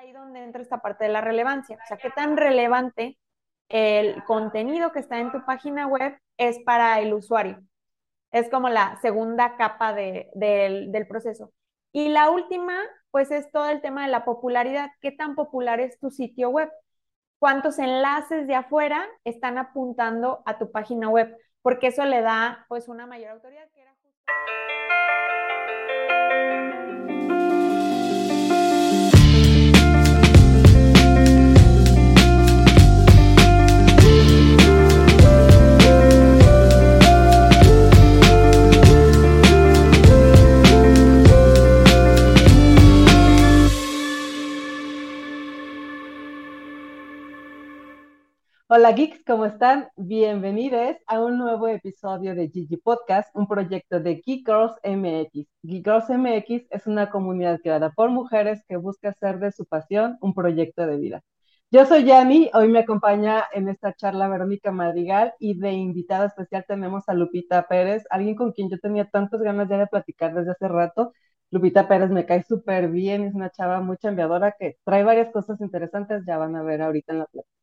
ahí donde entra esta parte de la relevancia. O sea, qué tan relevante el contenido que está en tu página web es para el usuario. Es como la segunda capa del proceso. Y la última, pues es todo el tema de la popularidad. ¿Qué tan popular es tu sitio web? ¿Cuántos enlaces de afuera están apuntando a tu página web? Porque eso le da pues una mayor autoridad. Que era justo... Hola geeks, ¿cómo están? Bienvenidos a un nuevo episodio de Gigi Podcast, un proyecto de Geek Girls MX. Geek Girls MX es una comunidad creada por mujeres que busca hacer de su pasión un proyecto de vida. Yo soy Yani, hoy me acompaña en esta charla Verónica Madrigal y de invitada especial tenemos a Lupita Pérez, alguien con quien yo tenía tantas ganas ya de platicar desde hace rato. Lupita Pérez me cae súper bien, es una chava muy chambeadora que trae varias cosas interesantes, ya van a ver ahorita en la plática.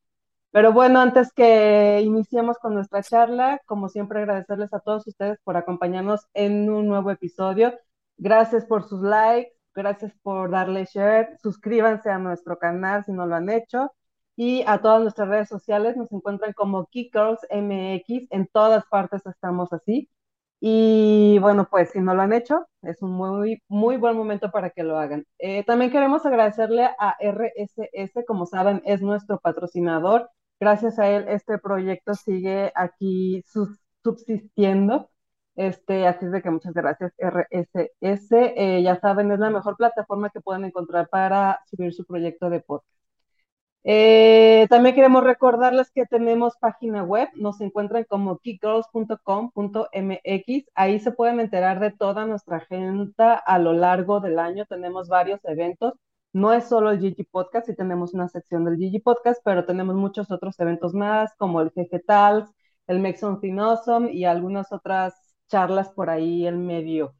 Pero bueno, antes que iniciemos con nuestra charla, como siempre agradecerles a todos ustedes por acompañarnos en un nuevo episodio. Gracias por sus likes, gracias por darle share, suscríbanse a nuestro canal si no lo han hecho y a todas nuestras redes sociales nos encuentran como Kickers MX, en todas partes estamos así. Y bueno, pues si no lo han hecho, es un muy, muy buen momento para que lo hagan. Eh, también queremos agradecerle a RSS, como saben, es nuestro patrocinador gracias a él este proyecto sigue aquí subsistiendo. Este, así es de que muchas gracias, RSS. Eh, ya saben, es la mejor plataforma que pueden encontrar para subir su proyecto de podcast. Eh, también queremos recordarles que tenemos página web, nos encuentran como kickgirls.com.mx, ahí se pueden enterar de toda nuestra agenda a lo largo del año, tenemos varios eventos, no es solo el Gigi Podcast, sí tenemos una sección del Gigi Podcast, pero tenemos muchos otros eventos más, como el GG Talks, el Make Something Awesome y algunas otras charlas por ahí en medio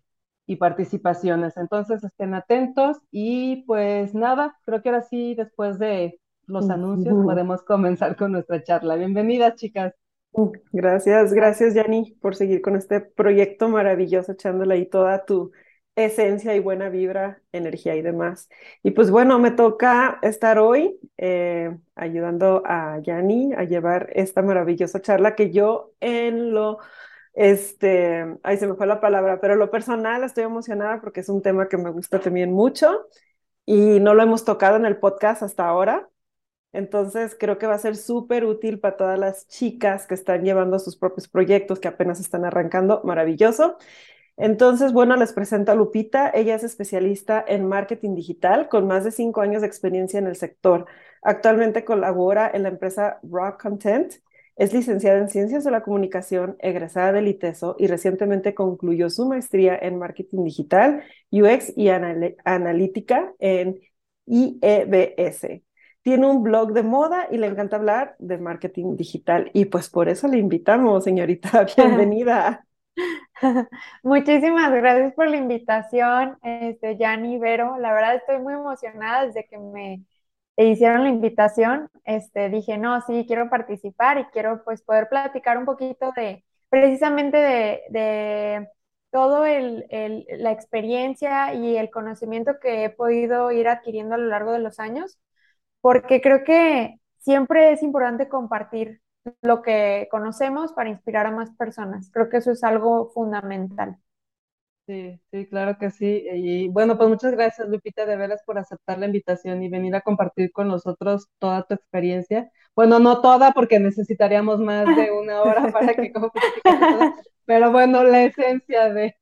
y participaciones. Entonces estén atentos y pues nada, creo que ahora sí, después de los anuncios, podemos comenzar con nuestra charla. Bienvenidas, chicas. Gracias, gracias, Yanni, por seguir con este proyecto maravilloso, echándole ahí toda tu esencia y buena vibra, energía y demás. Y pues bueno, me toca estar hoy eh, ayudando a Yanni a llevar esta maravillosa charla que yo en lo, este, ahí se me fue la palabra, pero lo personal estoy emocionada porque es un tema que me gusta también mucho y no lo hemos tocado en el podcast hasta ahora. Entonces creo que va a ser súper útil para todas las chicas que están llevando sus propios proyectos, que apenas están arrancando. Maravilloso. Entonces, bueno, les presento a Lupita. Ella es especialista en marketing digital con más de cinco años de experiencia en el sector. Actualmente colabora en la empresa Rock Content. Es licenciada en Ciencias de la Comunicación, egresada del ITESO y recientemente concluyó su maestría en marketing digital, UX y analítica en IEBS. Tiene un blog de moda y le encanta hablar de marketing digital. Y pues por eso le invitamos, señorita. Bienvenida. Muchísimas gracias por la invitación, este, Yanni, Vero. La verdad estoy muy emocionada desde que me hicieron la invitación. Este, dije, no, sí, quiero participar y quiero pues poder platicar un poquito de, precisamente de, de todo el, el, la experiencia y el conocimiento que he podido ir adquiriendo a lo largo de los años, porque creo que siempre es importante compartir lo que conocemos para inspirar a más personas. Creo que eso es algo fundamental. Sí, sí, claro que sí. Y bueno, pues muchas gracias, Lupita, de veras por aceptar la invitación y venir a compartir con nosotros toda tu experiencia. Bueno, no toda, porque necesitaríamos más de una hora para que pero bueno, la esencia de,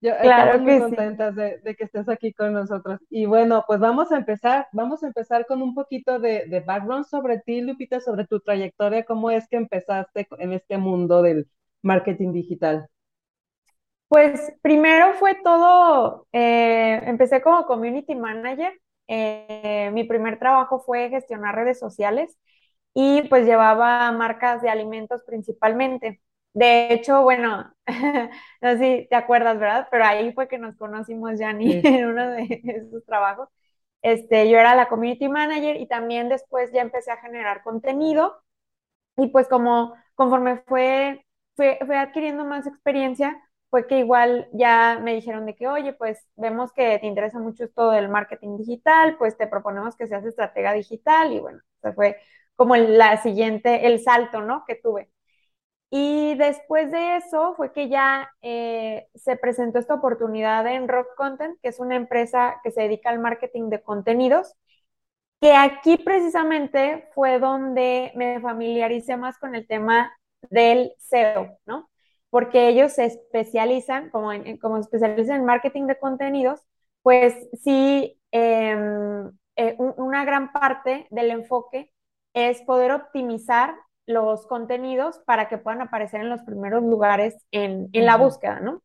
yo claro muy contentas de, que estés aquí con nosotros. Y bueno, pues vamos a empezar, vamos a empezar con un poquito de, background sobre ti, Lupita, sobre tu trayectoria, cómo es que empezaste en este mundo del marketing digital. Pues primero fue todo, eh, empecé como community manager. Eh, mi primer trabajo fue gestionar redes sociales y pues llevaba marcas de alimentos principalmente. De hecho, bueno, no sé si te acuerdas, ¿verdad? Pero ahí fue que nos conocimos, Jani, en uno de esos trabajos. este, yo era la community manager y también después ya empecé a generar contenido y pues como conforme fue, fue, fue adquiriendo más experiencia, fue que igual ya me dijeron de que, oye, pues vemos que te interesa mucho esto del marketing digital, pues te proponemos que seas estratega digital y bueno, se fue como la siguiente, el salto, ¿no? Que tuve. Y después de eso fue que ya eh, se presentó esta oportunidad en Rock Content, que es una empresa que se dedica al marketing de contenidos, que aquí precisamente fue donde me familiaricé más con el tema del SEO, ¿no? Porque ellos se especializan, como, en, como especializan en marketing de contenidos, pues sí, em, eh, una gran parte del enfoque es poder optimizar los contenidos para que puedan aparecer en los primeros lugares en, la búsqueda, ¿no?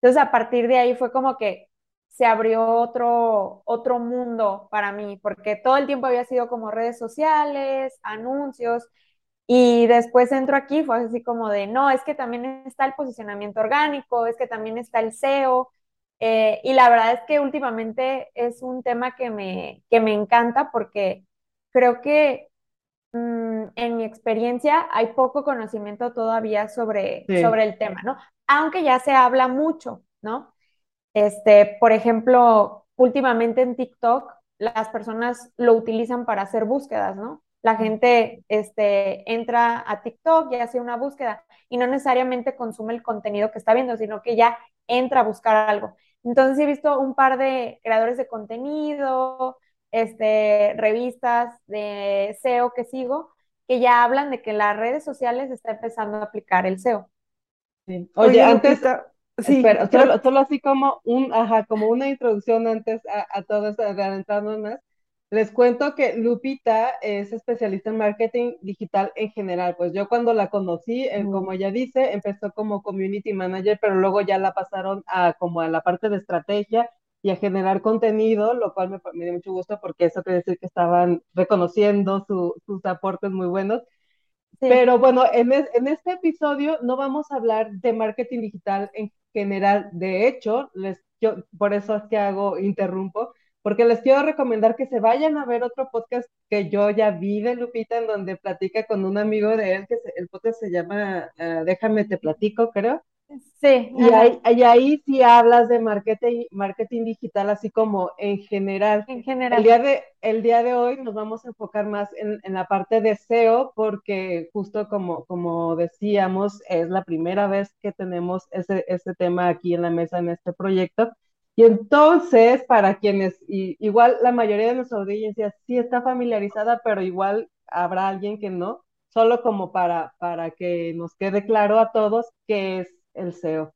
Entonces, a partir de ahí fue como que se abrió otro, otro mundo para mí, porque todo el tiempo había sido como redes sociales, anuncios, y después entro aquí, fue así como de, no, es que también está el posicionamiento orgánico, es que también está el SEO, eh, y la verdad es que últimamente es un tema que me, que me encanta porque creo que en mi experiencia, hay poco conocimiento todavía sobre, sobre el tema, ¿no? Aunque ya se habla mucho, ¿no? Este, por ejemplo, últimamente en TikTok, las personas lo utilizan para hacer búsquedas, ¿no? La gente este, entra a TikTok y hace una búsqueda y no necesariamente consume el contenido que está viendo, sino que ya entra a buscar algo. Entonces he visto un par de creadores de contenido, este, revistas de SEO que sigo, que ya hablan de que las redes sociales está empezando a aplicar el SEO. Oye, antes, sí, solo, así como un, ajá, como una introducción antes a, a todo esto, adelantándonos más, les cuento que Lupita es especialista en marketing digital en general. Pues yo cuando la conocí, eh, como ella dice, empezó como community manager, pero luego ya la pasaron a como a la parte de estrategia y a generar contenido, lo cual me, me dio mucho gusto porque eso quiere decir que estaban reconociendo sus aportes muy buenos. Pero bueno, en, en, este episodio no vamos a hablar de marketing digital en general. De hecho, les, yo, por eso es que hago, interrumpo, porque les quiero recomendar que se vayan a ver otro podcast que yo ya vi de Lupita, en donde platica con un amigo de él, que el podcast se llama ah, Déjame te platico, creo. Sí. Y ahí, ahí, sí hablas de marketing, marketing digital, así como en general. En general. El día de, el día de hoy nos vamos a enfocar más en, la parte de SEO, porque justo como, como decíamos, es la primera vez que tenemos ese, ese tema aquí en la mesa en este proyecto. Y entonces, para quienes, igual la mayoría de nuestra audiencia sí está familiarizada, pero igual habrá alguien que no, solo como para, para que nos quede claro a todos qué es el SEO?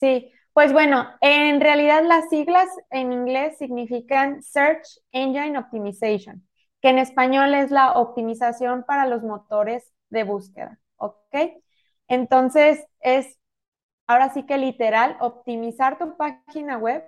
Sí, pues bueno, en realidad las siglas en inglés significan Search Engine Optimization, que en español es la optimización para los motores de búsqueda, ¿ok? Entonces es, ahora sí que literal, optimizar tu página web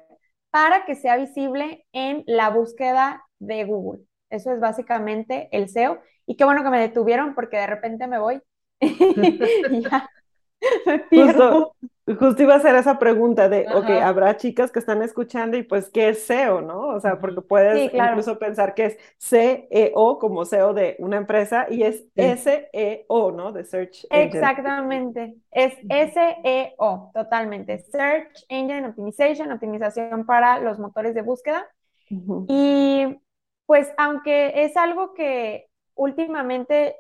para que sea visible en la búsqueda de Google. Eso es básicamente el SEO. Y qué bueno que me detuvieron porque de repente me voy. Justo, justo iba a hacer esa pregunta de, ok, habrá chicas que están escuchando y pues, ¿qué es SEO, no? O sea, porque puedes incluso pensar que es CEO como SEO de una empresa y es SEO, ¿no? De Search Engine. Exactamente, es SEO, totalmente. Search Engine Optimization, optimización para los motores de búsqueda. Y pues, aunque es algo que últimamente,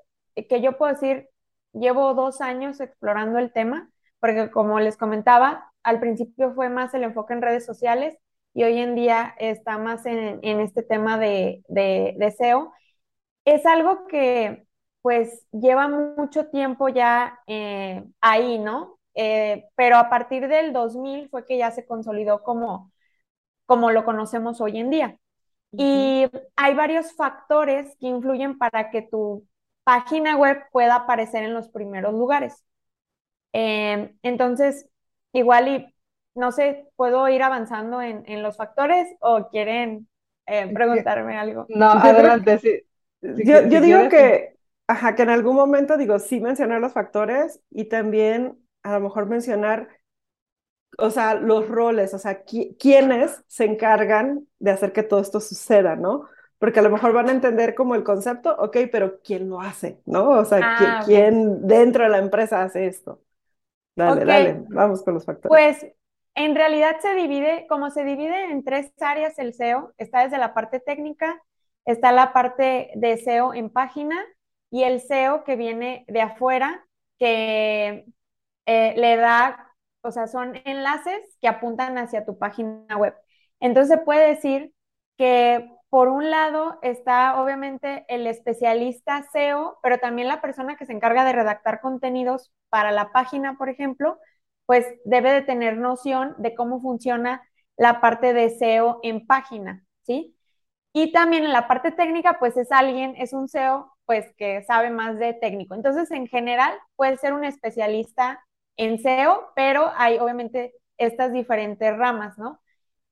que yo puedo decir, llevo dos años explorando el tema, porque como les comentaba, al principio fue más el enfoque en redes sociales y hoy en día está más en, este tema de, de, SEO. Es algo que pues lleva mucho tiempo ya eh, ahí, ¿no? Eh, pero a partir del 2000 fue que ya se consolidó como, como lo conocemos hoy en día. Y hay varios factores que influyen para que tu página web pueda aparecer en los primeros lugares. Em, entonces, igual y, no sé, ¿puedo ir avanzando en, los factores o quieren eh, preguntarme algo? No, adelante, sí. yo, digo que, ajá, que en algún momento digo, sí mencionar los factores y también a lo mejor mencionar o sea, los roles, o sea, quiénes se encargan de hacer que todo esto suceda, ¿no? Porque a lo mejor van a entender como el concepto, ok, pero ¿quién lo hace? ¿No? O sea, Ah, ¿quién, dentro de la empresa hace esto? Dale, dale, vamos con los factores. Pues en realidad se divide, como se divide en tres áreas el SEO, está desde la parte técnica, está la parte de SEO en página y el SEO que viene de afuera, que eh, le da, o sea, son enlaces que apuntan hacia tu página web. Entonces se puede decir que por un lado está obviamente el especialista SEO, pero también la persona que se encarga de redactar contenidos para la página, por ejemplo, pues debe de tener noción de cómo funciona la parte de SEO en página, ¿sí? Y también en la parte técnica, pues es alguien, es un SEO, pues que sabe más de técnico. Entonces, en general, puede ser un especialista en SEO, pero hay obviamente estas diferentes ramas, ¿no?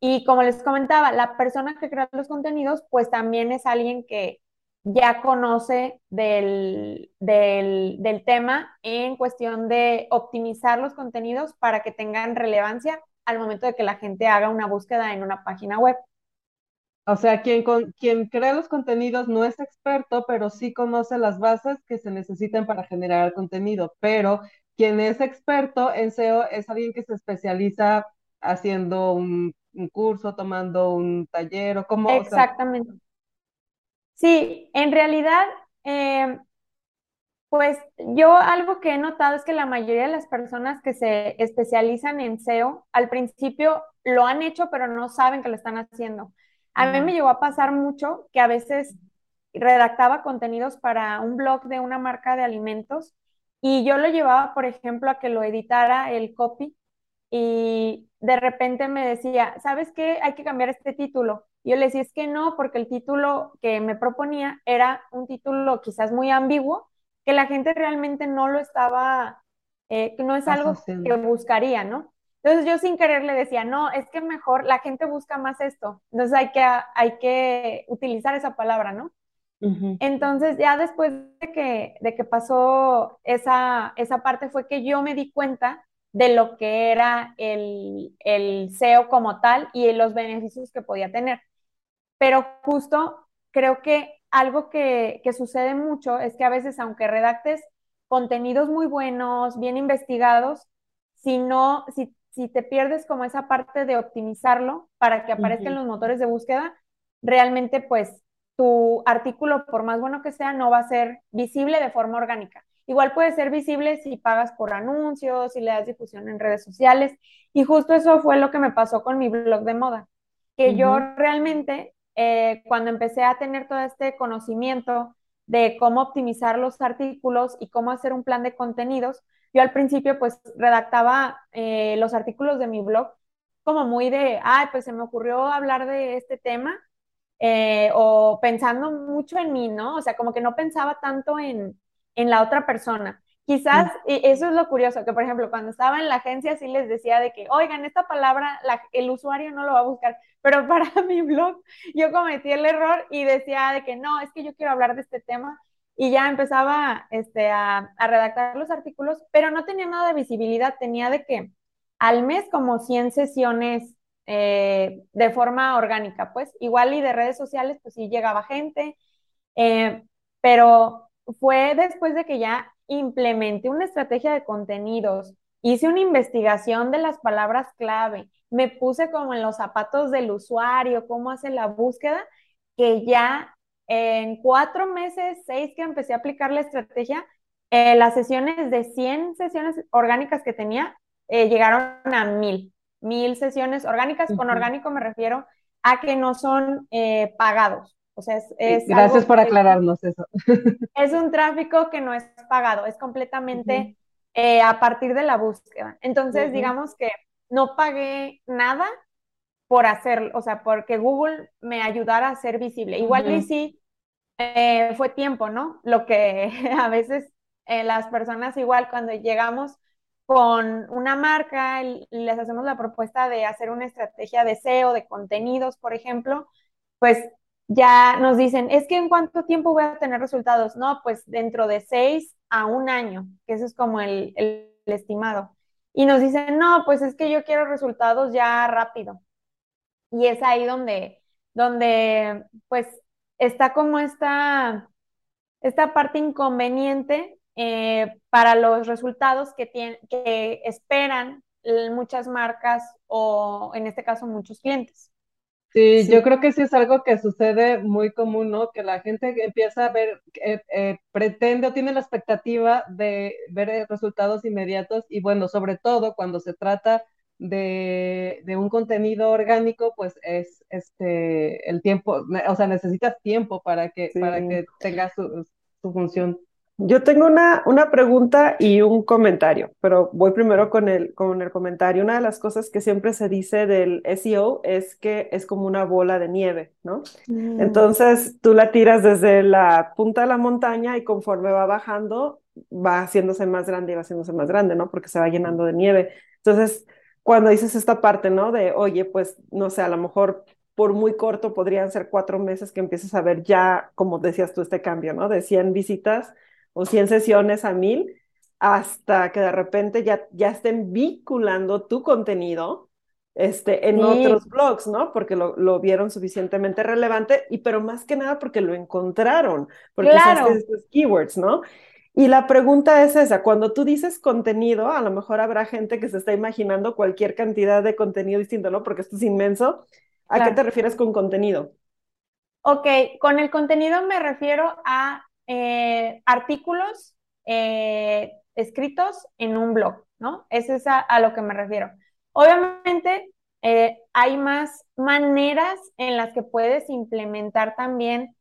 Y como les comentaba, la persona que crea los contenidos, pues también es alguien que ya conoce del, del, tema en cuestión de optimizar los contenidos para que tengan relevancia al momento de que la gente haga una búsqueda en una página web. O sea, quien, con, quien crea los contenidos no es experto, pero sí conoce las bases que se necesitan para generar contenido. Pero quien es experto en SEO es alguien que se especializa haciendo un, curso, tomando un taller o como... Exactamente. Sí, en realidad, eh, pues yo algo que he notado es que la mayoría de las personas que se especializan en SEO, al principio lo han hecho, pero no saben que lo están haciendo. A mí me llegó a pasar mucho que a veces redactaba contenidos para un blog de una marca de alimentos y yo lo llevaba, por ejemplo, a que lo editara el copy y de repente me decía, ¿sabes qué? Hay que cambiar este título. Yo le decía, es que no, porque el título que me proponía era un título quizás muy ambiguo, que la gente realmente no lo estaba, eh, no es algo que buscaría, ¿no? Entonces yo sin querer le decía, no, es que mejor la gente busca más esto, entonces hay que, hay que utilizar esa palabra, ¿no? Entonces ya después de que, de que pasó esa, esa parte fue que yo me di cuenta de lo que era el, el SEO como tal y los beneficios que podía tener. Pero justo creo que algo que, que sucede mucho es que a veces, aunque redactes contenidos muy buenos, bien investigados, si no, si, si te pierdes como esa parte de optimizarlo para que aparezcan los motores de búsqueda, realmente pues tu artículo, por más bueno que sea, no va a ser visible de forma orgánica. Igual puede ser visible si pagas por anuncios, si le das difusión en redes sociales. Y justo eso fue lo que me pasó con mi blog de moda, que yo realmente, eh, cuando empecé a tener todo este conocimiento de cómo optimizar los artículos y cómo hacer un plan de contenidos, yo al principio pues redactaba eh, los artículos de mi blog como muy de, ay, pues se me ocurrió hablar de este tema eh, o pensando mucho en mí, ¿no? O sea, como que no pensaba tanto en, en la otra persona. Quizás, y eso es lo curioso, que por ejemplo, cuando estaba en la agencia sí les decía de que, oigan, esta palabra el usuario no lo va a buscar, pero para mi blog yo cometí el error y decía de que no, es que yo quiero hablar de este tema y ya empezaba este, a, redactar los artículos, pero no tenía nada de visibilidad, tenía de que al mes como 100 sesiones eh, de forma orgánica, pues igual y de redes sociales, pues sí llegaba gente, eh, pero fue después de que ya implementé una estrategia de contenidos, hice una investigación de las palabras clave, me puse como en los zapatos del usuario, cómo hace la búsqueda, que ya en cuatro meses, seis que empecé a aplicar la estrategia, eh, las sesiones de 100 sesiones orgánicas que tenía eh, llegaron a mil, mil sesiones orgánicas. Con orgánico me refiero a que no son eh, pagados. O sea, es, Gracias por aclararnos eso. Es un tráfico que no es pagado, es completamente eh, a partir de la búsqueda. Entonces, digamos que no pagué nada por hacerlo, o sea, porque Google me ayudara a ser visible. Igual y sí, eh, fue tiempo, ¿no? Lo que a veces eh, las personas igual cuando llegamos con una marca, les hacemos la propuesta de hacer una estrategia de SEO, de contenidos, por ejemplo, pues ya nos dicen, es que en cuánto tiempo voy a tener resultados. No, pues dentro de seis a un año, que eso es como el, estimado. y nos dicen, no, pues es que yo quiero resultados ya rápido. Y es ahí donde, donde pues está como esta, esta parte inconveniente eh, para los resultados que, que esperan muchas marcas o en este caso muchos clientes. Sí, yo creo que sí es algo que sucede muy común, ¿no? Que la gente empieza a ver, eh, eh, pretende o tiene la expectativa de ver resultados inmediatos y bueno, sobre todo cuando se trata de, un contenido orgánico, pues es este el tiempo, o sea, necesitas tiempo para que, para que tenga su, su función. Yo tengo una, una pregunta y un comentario, pero voy primero con el, con el comentario. Una de las cosas que siempre se dice del SEO es que es como una bola de nieve, ¿no? Mm. Entonces tú la tiras desde la punta de la montaña y conforme va bajando, va haciéndose más grande y va haciéndose más grande, ¿no? Porque se va llenando de nieve. Entonces, cuando dices esta parte, ¿no? De, oye, pues, no sé, a lo mejor por muy corto podrían ser cuatro meses que empieces a ver ya, como decías tú, este cambio, ¿no? De 100 visitas o 100 sesiones a mil, hasta que de repente ya, ya estén vinculando tu contenido este, en otros blogs, ¿no? Porque lo, lo, vieron suficientemente relevante, y pero más que nada porque lo encontraron, porque claro. estos keywords, ¿no? Y la pregunta es esa, cuando tú dices contenido, a lo mejor habrá gente que se está imaginando cualquier cantidad de contenido distinto, ¿no? Porque esto es inmenso. ¿A qué te refieres con contenido? Ok, con el contenido me refiero a eh, artículos eh, escritos en un blog, ¿no? Eso es a, lo que me refiero. Obviamente, eh, hay más maneras en las que puedes implementar también,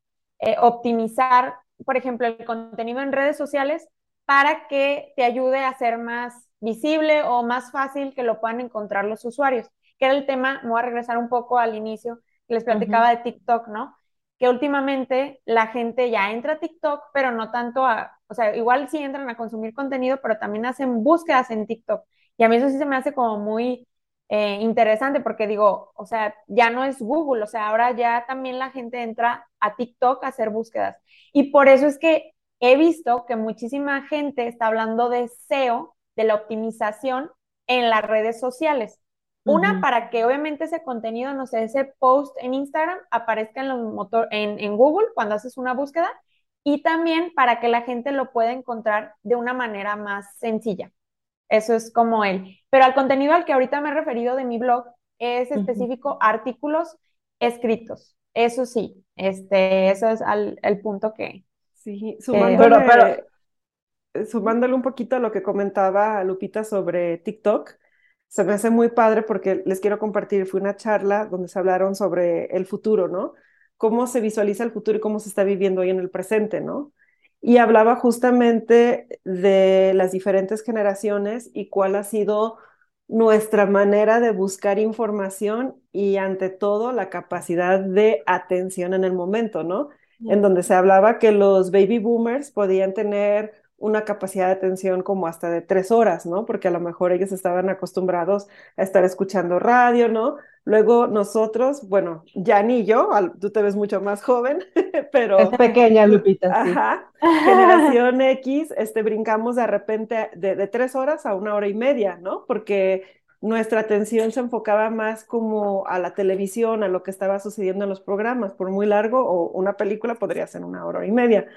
optimizar, por ejemplo, el contenido en redes sociales para que te ayude a ser más visible o más fácil que lo puedan encontrar los usuarios, que era el tema, me voy a regresar un poco al inicio, que les platicaba de TikTok, ¿no? Que últimamente la gente ya entra a TikTok, pero no tanto a, o sea, igual sí entran a consumir contenido, pero también hacen búsquedas en TikTok. Y a mí eso sí se me hace como muy eh, interesante porque digo, o sea, ya no es Google, o sea, ahora ya también la gente entra a TikTok a hacer búsquedas. Y por eso es que he visto que muchísima gente está hablando de SEO, de la optimización en las redes sociales. Una, para que obviamente ese contenido, no sé, ese post en Instagram aparezca en, los motor, en, en Google cuando haces una búsqueda y también para que la gente lo pueda encontrar de una manera más sencilla. Eso es como él. Pero al contenido al que ahorita me he referido de mi blog es específico artículos escritos. Eso sí, este, eso es el punto que... Sí, sumándole, pero, sumándole un poquito a lo que comentaba Lupita sobre TikTok, se me hace muy padre porque les quiero compartir, fue una charla donde se hablaron sobre el futuro, ¿no? Cómo se visualiza el futuro y cómo se está viviendo hoy en el presente, ¿no? Y hablaba justamente de las diferentes generaciones y cuál ha sido nuestra manera de buscar información y ante todo la capacidad de atención en el momento, ¿no? En donde se hablaba que los baby boomers podían tener una capacidad de atención como hasta de tres horas, ¿no? Porque a lo mejor ellos estaban acostumbrados a estar escuchando radio, ¿no? Luego nosotros, bueno, ya ni yo, tú te ves mucho más joven, pero... Es pequeña, Lupita. Ajá. Generación X, este, brincamos de repente de, de tres horas a una hora y media, ¿no? Porque nuestra atención se enfocaba más como a la televisión, a lo que estaba sucediendo en los programas, por muy largo o una película podría ser una hora y media.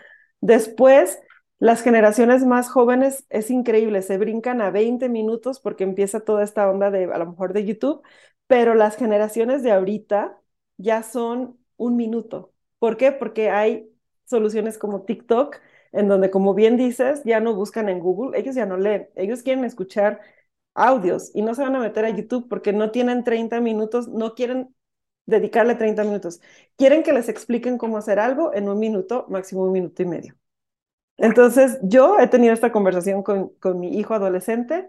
Después las generaciones más jóvenes es increíble, se brincan a 20 minutos porque empieza toda esta onda de a lo mejor de YouTube, pero las generaciones de ahorita ya son un minuto. ¿Por qué? Porque hay soluciones como TikTok, en donde, como bien dices, ya no buscan en Google, ellos ya no leen, ellos quieren escuchar audios y no se van a meter a YouTube porque no tienen 30 minutos, no quieren dedicarle 30 minutos. Quieren que les expliquen cómo hacer algo en un minuto, máximo un minuto y medio. Entonces, yo he tenido esta conversación con, con mi hijo adolescente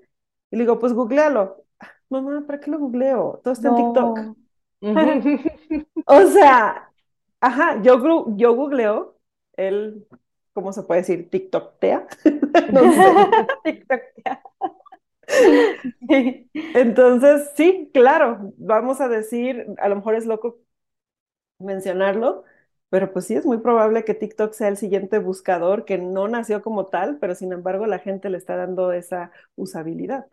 y le digo, pues googlealo. Mamá, ¿para qué lo googleo? Todo está en TikTok. o sea, ajá, yo, yo googleo, él, ¿cómo se puede decir? TikToktea. no sé. TikToktea. Entonces, sí, claro, vamos a decir, a lo mejor es loco mencionarlo, pero pues sí, es muy probable que TikTok sea el siguiente buscador que no nació como tal, pero sin embargo la gente le está dando esa usabilidad.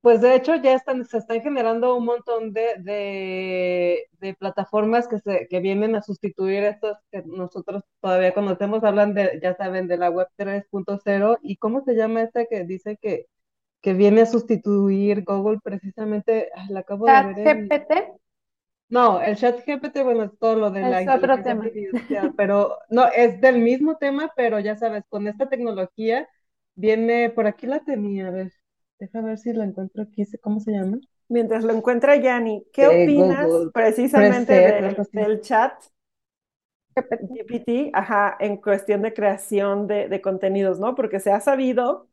Pues de hecho ya están, se están generando un montón de, de, plataformas que, se, que vienen a sustituir estos que nosotros todavía conocemos, hablan de, ya saben, de la web 3.0 y cómo se llama esta que dice que, que viene a sustituir Google precisamente, la acabo de ver. GPT? No, el chat GPT, bueno, es todo lo de la inteligencia pero no, es del mismo tema, pero ya sabes, con esta tecnología viene, por aquí la tenía, a ver, Deja ver si lo encuentro aquí. ¿Cómo se llama? Mientras lo encuentra Yanni, ¿qué opinas precisamente del, chat GPT, ajá, en cuestión de creación de, contenidos, ¿no? Porque se ha sabido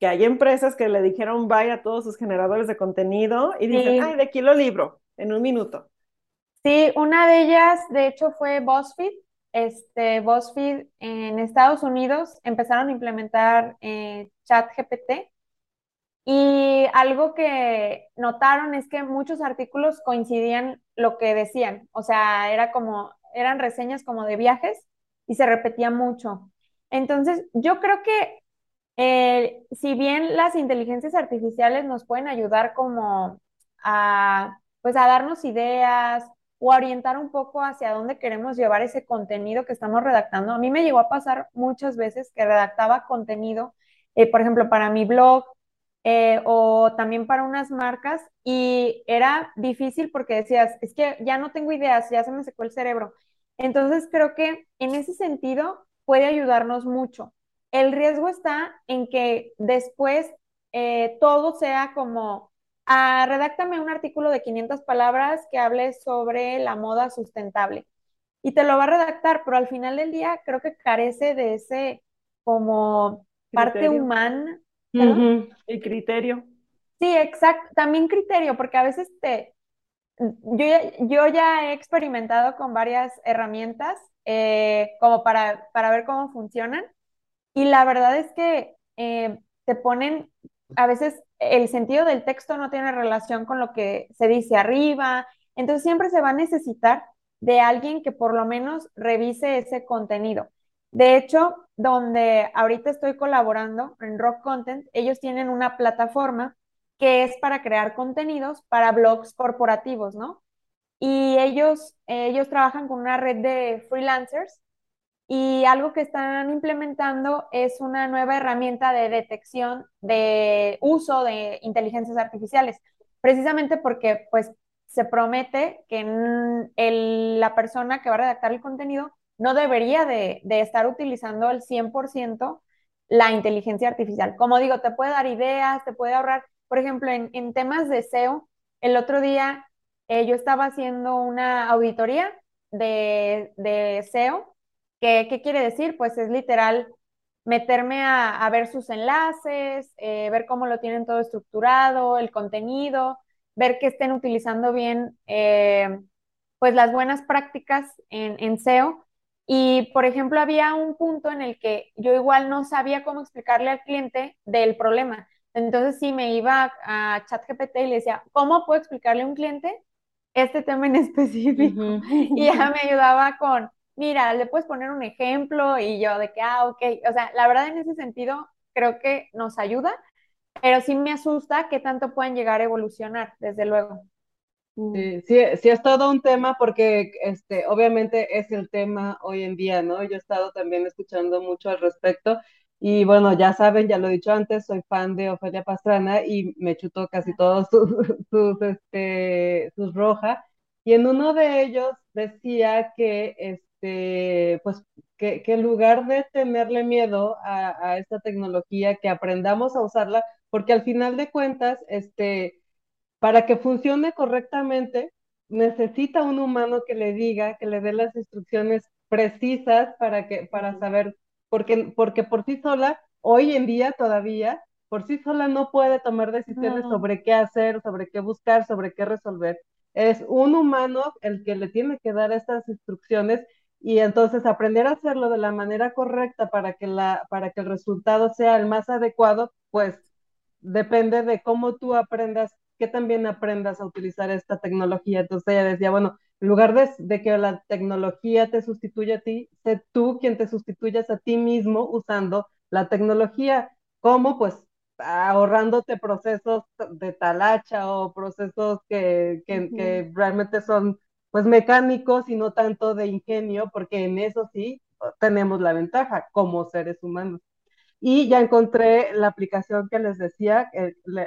que hay empresas que le dijeron bye a todos sus generadores de contenido y dicen, ay, de aquí lo libro en un minuto. Sí, una de ellas, de hecho, fue BuzzFeed. Este, BuzzFeed en Estados Unidos empezaron a implementar eh, chat GPT y algo que notaron es que muchos artículos coincidían lo que decían, o sea, era como, eran reseñas como de viajes y se repetía mucho. Entonces, yo creo que eh, si bien las inteligencias artificiales nos pueden ayudar como a, pues a darnos ideas o orientar un poco hacia dónde queremos llevar ese contenido que estamos redactando. A mí me llegó a pasar muchas veces que redactaba contenido, eh, por ejemplo, para mi blog eh, o también para unas marcas y era difícil porque decías, es que ya no tengo ideas, ya se me secó el cerebro. Entonces creo que en ese sentido puede ayudarnos mucho. El riesgo está en que después eh, todo sea como, ah, redáctame un artículo de 500 palabras que hable sobre la moda sustentable. Y te lo va a redactar, pero al final del día creo que carece de ese como parte humana el criterio. Sí, exacto. También criterio, porque a veces te... Yo ya, yo ya he experimentado con varias herramientas eh, como para, para, ver cómo funcionan y la verdad es que eh, te ponen, a veces el sentido del texto no tiene relación con lo que se dice arriba, entonces siempre se va a necesitar de alguien que por lo menos revise ese contenido. De hecho, donde ahorita estoy colaborando en Rock Content, ellos tienen una plataforma que es para crear contenidos para blogs corporativos, ¿no? Y ellos, ellos trabajan con una red de freelancers y algo que están implementando es una nueva herramienta de detección de uso de inteligencias artificiales, precisamente porque pues se promete que la persona que va a redactar el contenido no debería de, estar utilizando el 100% la inteligencia artificial. Como digo, te puede dar ideas, te puede ahorrar, por ejemplo, en, temas de SEO, el otro día eh, yo estaba haciendo una auditoría de, SEO. ¿Qué, quiere decir? Pues es literal meterme a, ver sus enlaces, eh, ver cómo lo tienen todo estructurado, el contenido, ver que estén utilizando bien eh, pues las buenas prácticas en, en SEO y, por ejemplo, había un punto en el que yo igual no sabía cómo explicarle al cliente del problema. Entonces, sí, me iba a, ChatGPT y le decía, ¿cómo puedo explicarle a un cliente este tema en específico? Y ya me ayudaba con, mira, le puedes poner un ejemplo y yo de que, ah, ok. O sea, la verdad en ese sentido creo que nos ayuda, pero sí me asusta que tanto puedan llegar a evolucionar, desde luego. Sí, sí, sí, es todo un tema porque este, obviamente es el tema hoy en día, ¿no? Yo he estado también escuchando mucho al respecto y bueno, ya saben, ya lo he dicho antes, soy fan de Ofelia Pastrana y me chutó casi todos sus, sus, este, sus rojas y en uno de ellos decía que, este, pues, que, que en lugar de tenerle miedo a, a esta tecnología, que aprendamos a usarla, porque al final de cuentas, este, para que funcione correctamente, necesita un humano que le diga, que le dé las instrucciones precisas para que para saber porque porque por sí sola hoy en día todavía por sí sola no puede tomar decisiones sobre qué hacer, sobre qué buscar, sobre qué resolver. Es un humano el que le tiene que dar estas instrucciones y entonces aprender a hacerlo de la manera correcta para que la para que el resultado sea el más adecuado, pues depende de cómo tú aprendas que también aprendas a utilizar esta tecnología. Entonces ella decía, bueno, en lugar de, que la tecnología te sustituya a ti, sé tú quien te sustituyas a ti mismo usando la tecnología. ¿Cómo? Pues ahorrándote procesos de talacha o procesos que, que, realmente son pues mecánicos y no tanto de ingenio, porque en eso sí tenemos la ventaja como seres humanos. Y ya encontré la aplicación que les decía,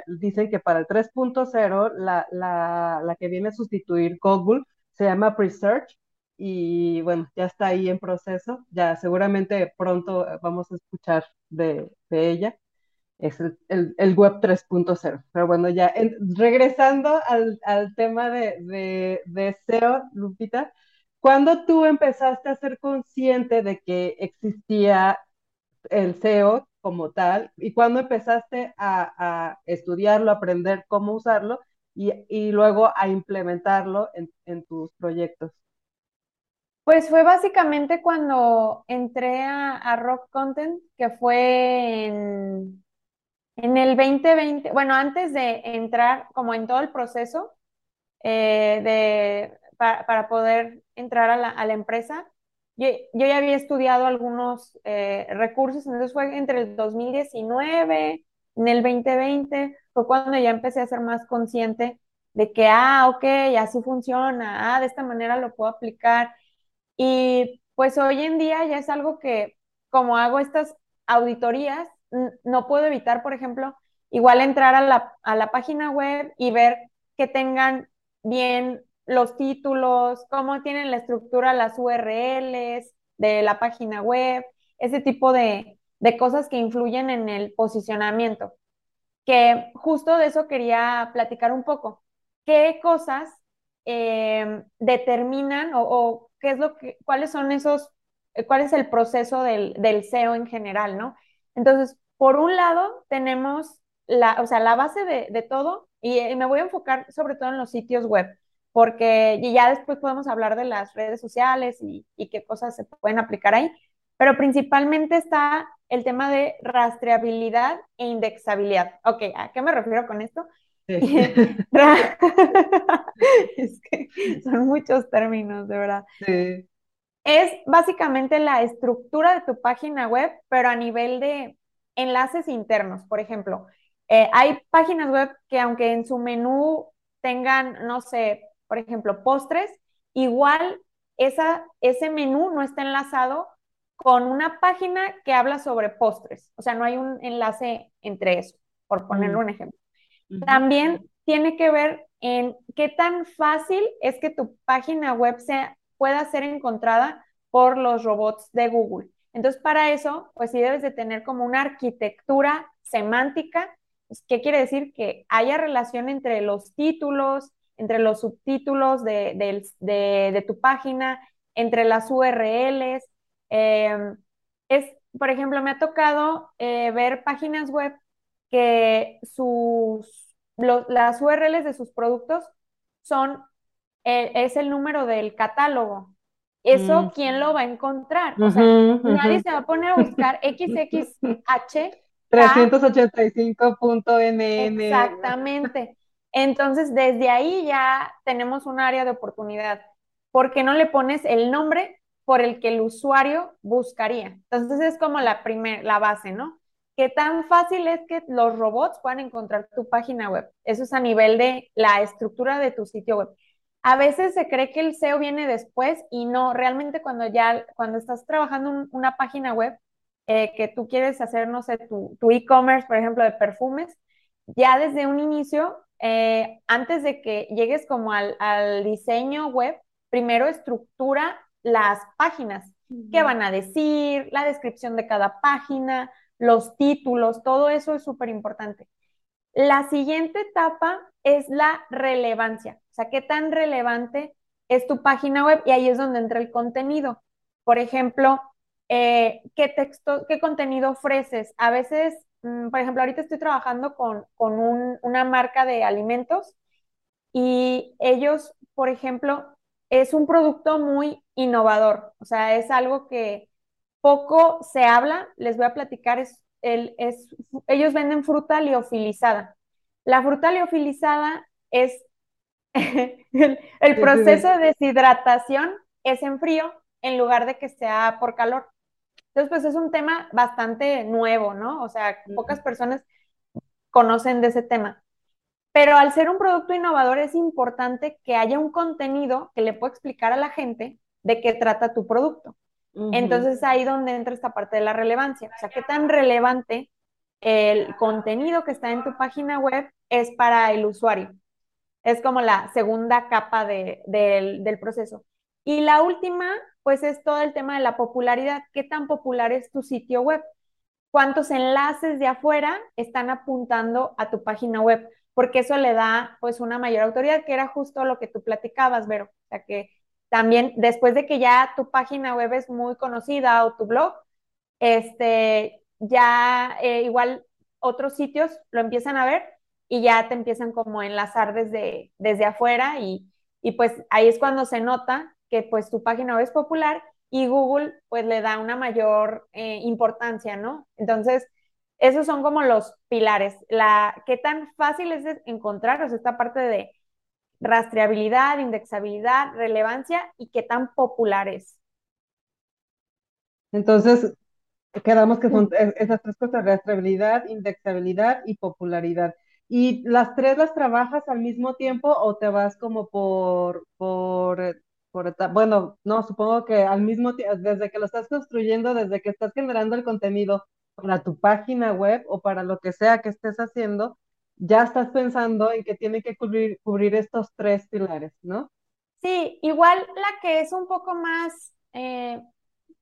dicen que para el 3.0 la, la, la, que viene a sustituir Google se llama Presearch y bueno, ya está ahí en proceso, ya seguramente pronto vamos a escuchar de, de ella es el, el, web 3.0. Pero bueno, ya regresando al, al tema de, de, de, SEO, Lupita, ¿cuándo tú empezaste a ser consciente de que existía el SEO como tal? ¿Y cuándo empezaste a, a estudiarlo, aprender cómo usarlo y, y luego a implementarlo en, en tus proyectos? Pues fue básicamente cuando entré a, a, Rock Content, que fue en en el 2020, bueno, antes de entrar como en todo el proceso eh, de, para, poder entrar a la, empresa, yo, ya había estudiado algunos eh, recursos, entonces fue entre el 2019, en el 2020, fue cuando ya empecé a ser más consciente de que, ah, ok, así funciona, ah, de esta manera lo puedo aplicar. Y pues hoy en día ya es algo que, como hago estas auditorías, no puedo evitar, por ejemplo, igual entrar a la, a la página web y ver que tengan bien los títulos, cómo tienen la estructura, las URLs de la página web, ese tipo de, de cosas que influyen en el posicionamiento. Que justo de eso quería platicar un poco. ¿Qué cosas eh, determinan o, qué es lo que, cuáles son esos, cuál es el proceso del, del SEO en general, ¿no? Entonces, por un lado, tenemos la, o sea, la base de, todo y, eh, me voy a enfocar sobre todo en los sitios web, porque ya después podemos hablar de las redes sociales y, qué cosas se pueden aplicar ahí, pero principalmente está el tema de rastreabilidad e indexabilidad. Ok, ¿a qué me refiero con esto? es que son muchos términos, de verdad. Sí. Es básicamente la estructura de tu página web, pero a nivel de enlaces internos, por ejemplo. Eh, hay páginas web que aunque en su menú tengan, no sé, por ejemplo, postres, igual esa, ese menú no está enlazado con una página que habla sobre postres. O sea, no hay un enlace entre eso, por ponerle un ejemplo. También tiene que ver en qué tan fácil es que tu página web sea, pueda ser encontrada por los robots de Google. Entonces, para eso, pues sí debes de tener como una arquitectura semántica. Pues, ¿Qué quiere decir? Que haya relación entre los títulos, entre los subtítulos de, tu página, entre las URLs. Em, es, por ejemplo, me ha tocado eh, ver páginas web que sus, las URLs de sus productos son, eh, es el número del catálogo. ¿Eso quién lo va a encontrar? O sea, nadie se va a poner a buscar XXH. 385.nn. Exactamente. Entonces, desde ahí ya tenemos un área de oportunidad. ¿Por qué no le pones el nombre por el que el usuario buscaría? Entonces, es como la, primer, la base, ¿no? ¿Qué tan fácil es que los robots puedan encontrar tu página web? Eso es a nivel de la estructura de tu sitio web. A veces se cree que el SEO viene después y no, realmente cuando ya, cuando estás trabajando en una página web, eh, que tú quieres hacer, no sé, tu e-commerce, por ejemplo, de perfumes, ya desde un inicio, eh, antes de que llegues como al, diseño web, primero estructura las páginas. ¿Qué van a decir? La descripción de cada página, los títulos, todo eso es súper importante. La siguiente etapa es la relevancia, o sea, qué tan relevante es tu página web y ahí es donde entra el contenido. Por ejemplo, eh, ¿qué texto, qué contenido ofreces? A veces, mm, por ejemplo, ahorita estoy trabajando con, una marca de alimentos y ellos, por ejemplo, es un producto muy innovador, o sea, es algo que poco se habla, les voy a platicar, es es, ellos venden fruta liofilizada. La fruta liofilizada es el, proceso de deshidratación es en frío en lugar de que sea por calor. Entonces, pues es un tema bastante nuevo, ¿no? O sea, pocas personas conocen de ese tema. Pero al ser un producto innovador es importante que haya un contenido que le pueda explicar a la gente de qué trata tu producto. Entonces ahí donde entra esta parte de la relevancia. O sea, qué tan relevante el contenido que está en tu página web es para el usuario. Es como la segunda capa del proceso. Y la última, pues es todo el tema de la popularidad. ¿Qué tan popular es tu sitio web? ¿Cuántos enlaces de afuera están apuntando a tu página web? Porque eso le da pues una mayor autoridad, que era justo lo que tú platicabas, Vero. O sea que también después de que ya tu página web es muy conocida o tu blog, este, ya eh, igual otros sitios lo empiezan a ver y ya te empiezan como a enlazar desde, desde afuera y, y pues ahí es cuando se nota que pues tu página web es popular y Google pues le da una mayor eh, importancia, ¿no? Entonces, esos son como los pilares. La, ¿Qué tan fácil es encontrar? Esta parte de rastreabilidad, indexabilidad, relevancia y qué tan popular es. Entonces, quedamos que son esas tres cosas, rastreabilidad, indexabilidad y popularidad. ¿Y las tres las trabajas al mismo tiempo o te vas como por, por, por bueno, no, supongo que al mismo tiempo, desde que lo estás construyendo, desde que estás generando el contenido para tu página web o para lo que sea que estés haciendo, ya estás pensando en que tiene que cubrir, cubrir estos tres pilares, ¿no? Sí, igual la que es un poco más, eh,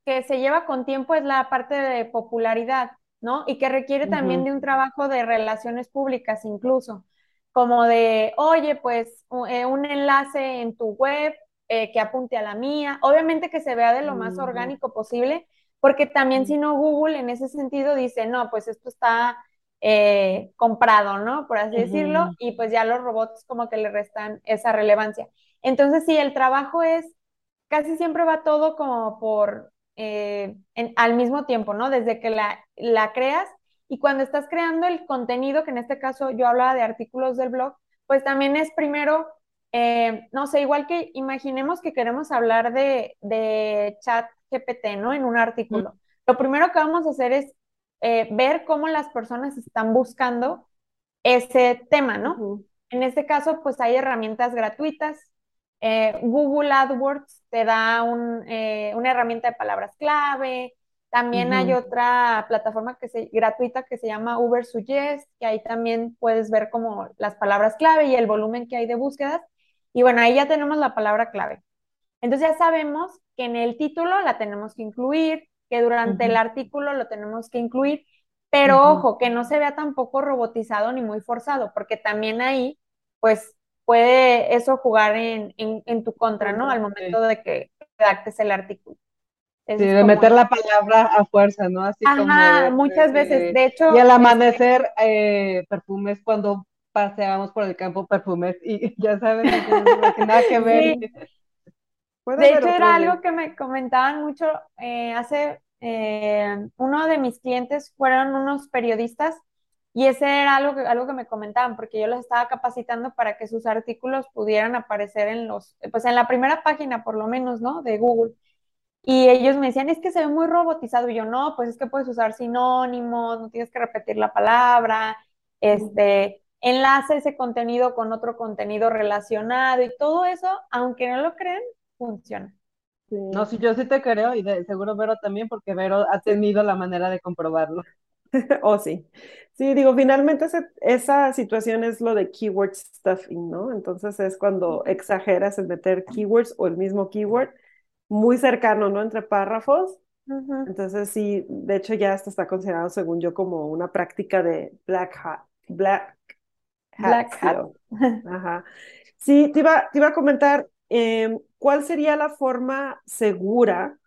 que se lleva con tiempo es la parte de popularidad, ¿no? Y que requiere también de un trabajo de relaciones públicas incluso, como de, oye, pues eh, un enlace en tu web eh, que apunte a la mía, obviamente que se vea de lo más orgánico posible, porque también si no Google en ese sentido dice, no, pues esto está eh, comprado, ¿no? Por así decirlo, y pues ya los robots como que le restan esa relevancia. Entonces, sí, el trabajo es, casi siempre va todo como por, eh, al mismo tiempo, ¿no? Desde que la, la creas y cuando estás creando el contenido, que en este caso yo hablaba de artículos del blog, pues también es primero, eh, no sé, igual que imaginemos que queremos hablar de, de chat GPT, ¿no? En un artículo. Lo primero que vamos a hacer es eh, ver cómo las personas están buscando ese tema, ¿no? En este caso, pues hay herramientas gratuitas. Eh, Google AdWords te da eh, una herramienta de palabras clave. También hay otra plataforma que se, gratuita que se llama Uber Suggest, que ahí también puedes ver como las palabras clave y el volumen que hay de búsquedas. Y bueno, ahí ya tenemos la palabra clave. Entonces ya sabemos que en el título la tenemos que incluir, que durante el artículo lo tenemos que incluir, pero ojo, que no se vea tampoco robotizado ni muy forzado, porque también ahí, pues, puede eso jugar en, tu contra, ¿no? Al momento de que redactes el artículo. sí, de meter la palabra a fuerza, ¿no? Así Ajá, muchas veces, de hecho. Y al amanecer, eh, perfumes, cuando paseábamos por el campo, perfumes, y ya saben, que nada que ver. De hecho, era algo que me comentaban mucho eh, hace, eh, uno de mis clientes fueron unos periodistas y ese era algo que, algo que me comentaban, porque yo los estaba capacitando para que sus artículos pudieran aparecer en los, pues en la primera página por lo menos, ¿no? De Google. Y ellos me decían, es que se ve muy robotizado. Y yo, no, pues es que puedes usar sinónimos, no tienes que repetir la palabra, este, enlace ese contenido con otro contenido relacionado y todo eso, aunque no lo crean, funciona. No, sí, yo sí te creo y de, seguro Vero también, porque Vero ha tenido la manera de comprobarlo. oh, sí. Sí, digo, finalmente esa situación es lo de keyword stuffing, ¿no? Entonces es cuando exageras en meter keywords o el mismo keyword muy cercano, ¿no? Entre párrafos. Entonces sí, de hecho ya esto está considerado, según yo, como una práctica de black hat. Black hat. Black hat. Ajá. Sí, te iba, te iba a comentar, Em, ¿cuál sería la forma segura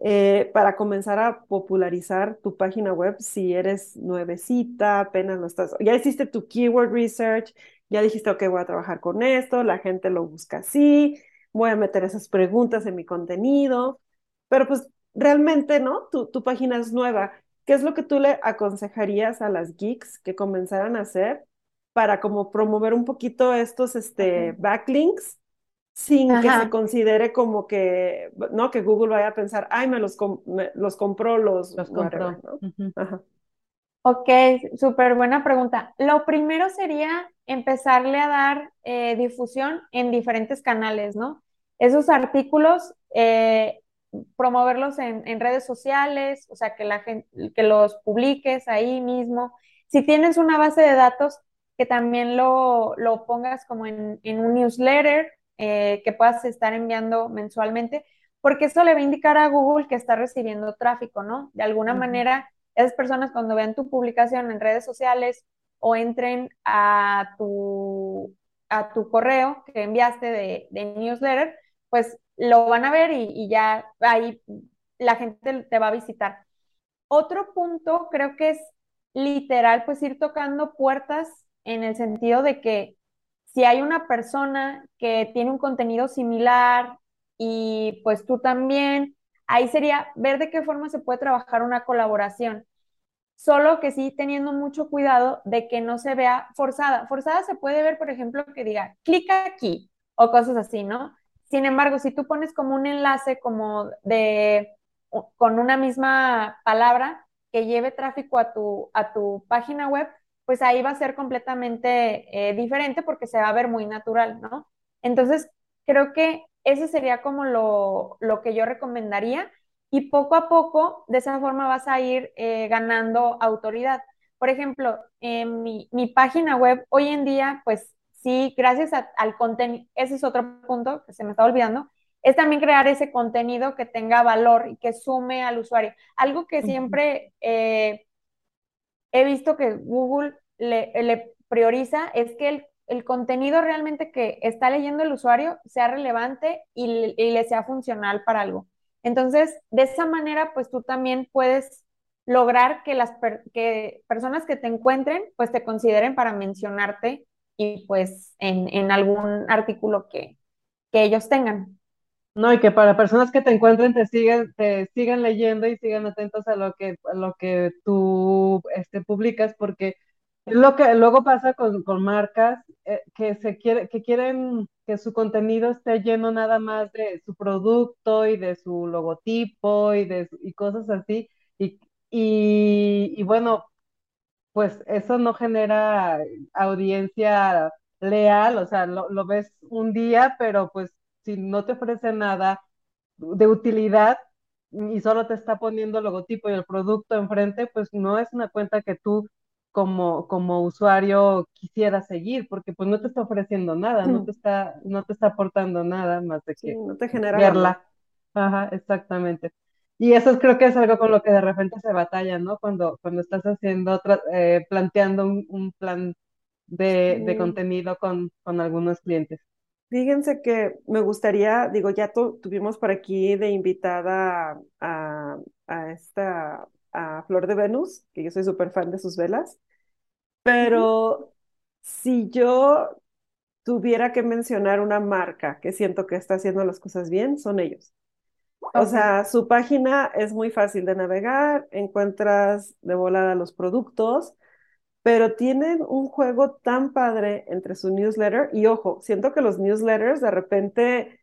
eh, para comenzar a popularizar tu página web si eres nuevecita, apenas no estás, ya hiciste tu keyword research, ya dijiste, ok, voy a trabajar con esto, la gente lo busca así, voy a meter esas preguntas en mi contenido, pero pues realmente, ¿no? Tu, tu página es nueva. ¿Qué es lo que tú le aconsejarías a las geeks que comenzaran a hacer para como promover un poquito estos este, backlinks sin que se considere como que, no, que Google vaya a pensar, ay, me los, los compró los... Los compró. Ok, súper buena pregunta. Lo primero sería empezarle a dar eh, difusión en diferentes canales, ¿no? Esos artículos, eh, promoverlos en, en, redes sociales, o sea, que la gente, que los publiques ahí mismo. Si tienes una base de datos, que también lo, lo pongas como en, en un newsletter eh, que puedas estar enviando mensualmente, porque eso le va a indicar a Google que está recibiendo tráfico, ¿no? De alguna uh -huh. manera esas personas cuando vean tu publicación en redes sociales o entren a tu, a tu correo que enviaste de, de newsletter, pues lo van a ver y, y, ya ahí la gente te va a visitar. Otro punto creo que es literal, pues ir tocando puertas en el sentido de que si hay una persona que tiene un contenido similar y pues tú también, ahí sería ver de qué forma se puede trabajar una colaboración. Solo que sí teniendo mucho cuidado de que no se vea forzada. Forzada se puede ver, por ejemplo, que diga, clica aquí o cosas así, ¿no? Sin embargo, si tú pones como un enlace como de, con una misma palabra que lleve tráfico a tu, a tu página web, pues ahí va a ser completamente eh, diferente porque se va a ver muy natural, ¿no? Entonces, creo que ese sería como lo, lo que yo recomendaría y poco a poco, de esa forma vas a ir eh, ganando autoridad. Por ejemplo, en mi, mi, página web hoy en día, pues sí, gracias a, al contenido, ese es otro punto que se me está olvidando, es también crear ese contenido que tenga valor y que sume al usuario. Algo que siempre eh, he visto que Google le, le prioriza es que el, el, contenido realmente que está leyendo el usuario sea relevante y, y le sea funcional para algo. Entonces, de esa manera, pues tú también puedes lograr que las que personas que te encuentren, pues te consideren para mencionarte y pues en, en algún artículo que, que, ellos tengan. No, y que para personas que te encuentren te sigan, te sigan leyendo y sigan atentos a lo que, a lo que tú este, publicas, porque lo que luego pasa con, con marcas eh, que se quiere, que quieren que su contenido esté lleno nada más de su producto y de su logotipo y de y cosas así. Y, y, y bueno, pues eso no genera audiencia leal, o sea, lo, lo, ves un día, pero pues si no te ofrece nada de utilidad y solo te está poniendo el logotipo y el producto enfrente, pues no es una cuenta que tú como, como usuario quisiera seguir, porque pues no te está ofreciendo nada, no te está, no te está aportando nada más de que sí, no te genera verla. Ajá, exactamente. Y eso creo que es algo con lo que de repente se batalla, ¿no? Cuando, cuando estás haciendo, otra, eh, planteando un, un plan de, sí. de, contenido con, con algunos clientes. Fíjense que me gustaría, digo, ya tu, tuvimos por aquí de invitada a, a esta a Flor de Venus, que yo soy súper fan de sus velas, pero si yo tuviera que mencionar una marca que siento que está haciendo las cosas bien, son ellos. O sea, su página es muy fácil de navegar, encuentras de volada los productos, pero tienen un juego tan padre entre su newsletter y ojo, siento que los newsletters de repente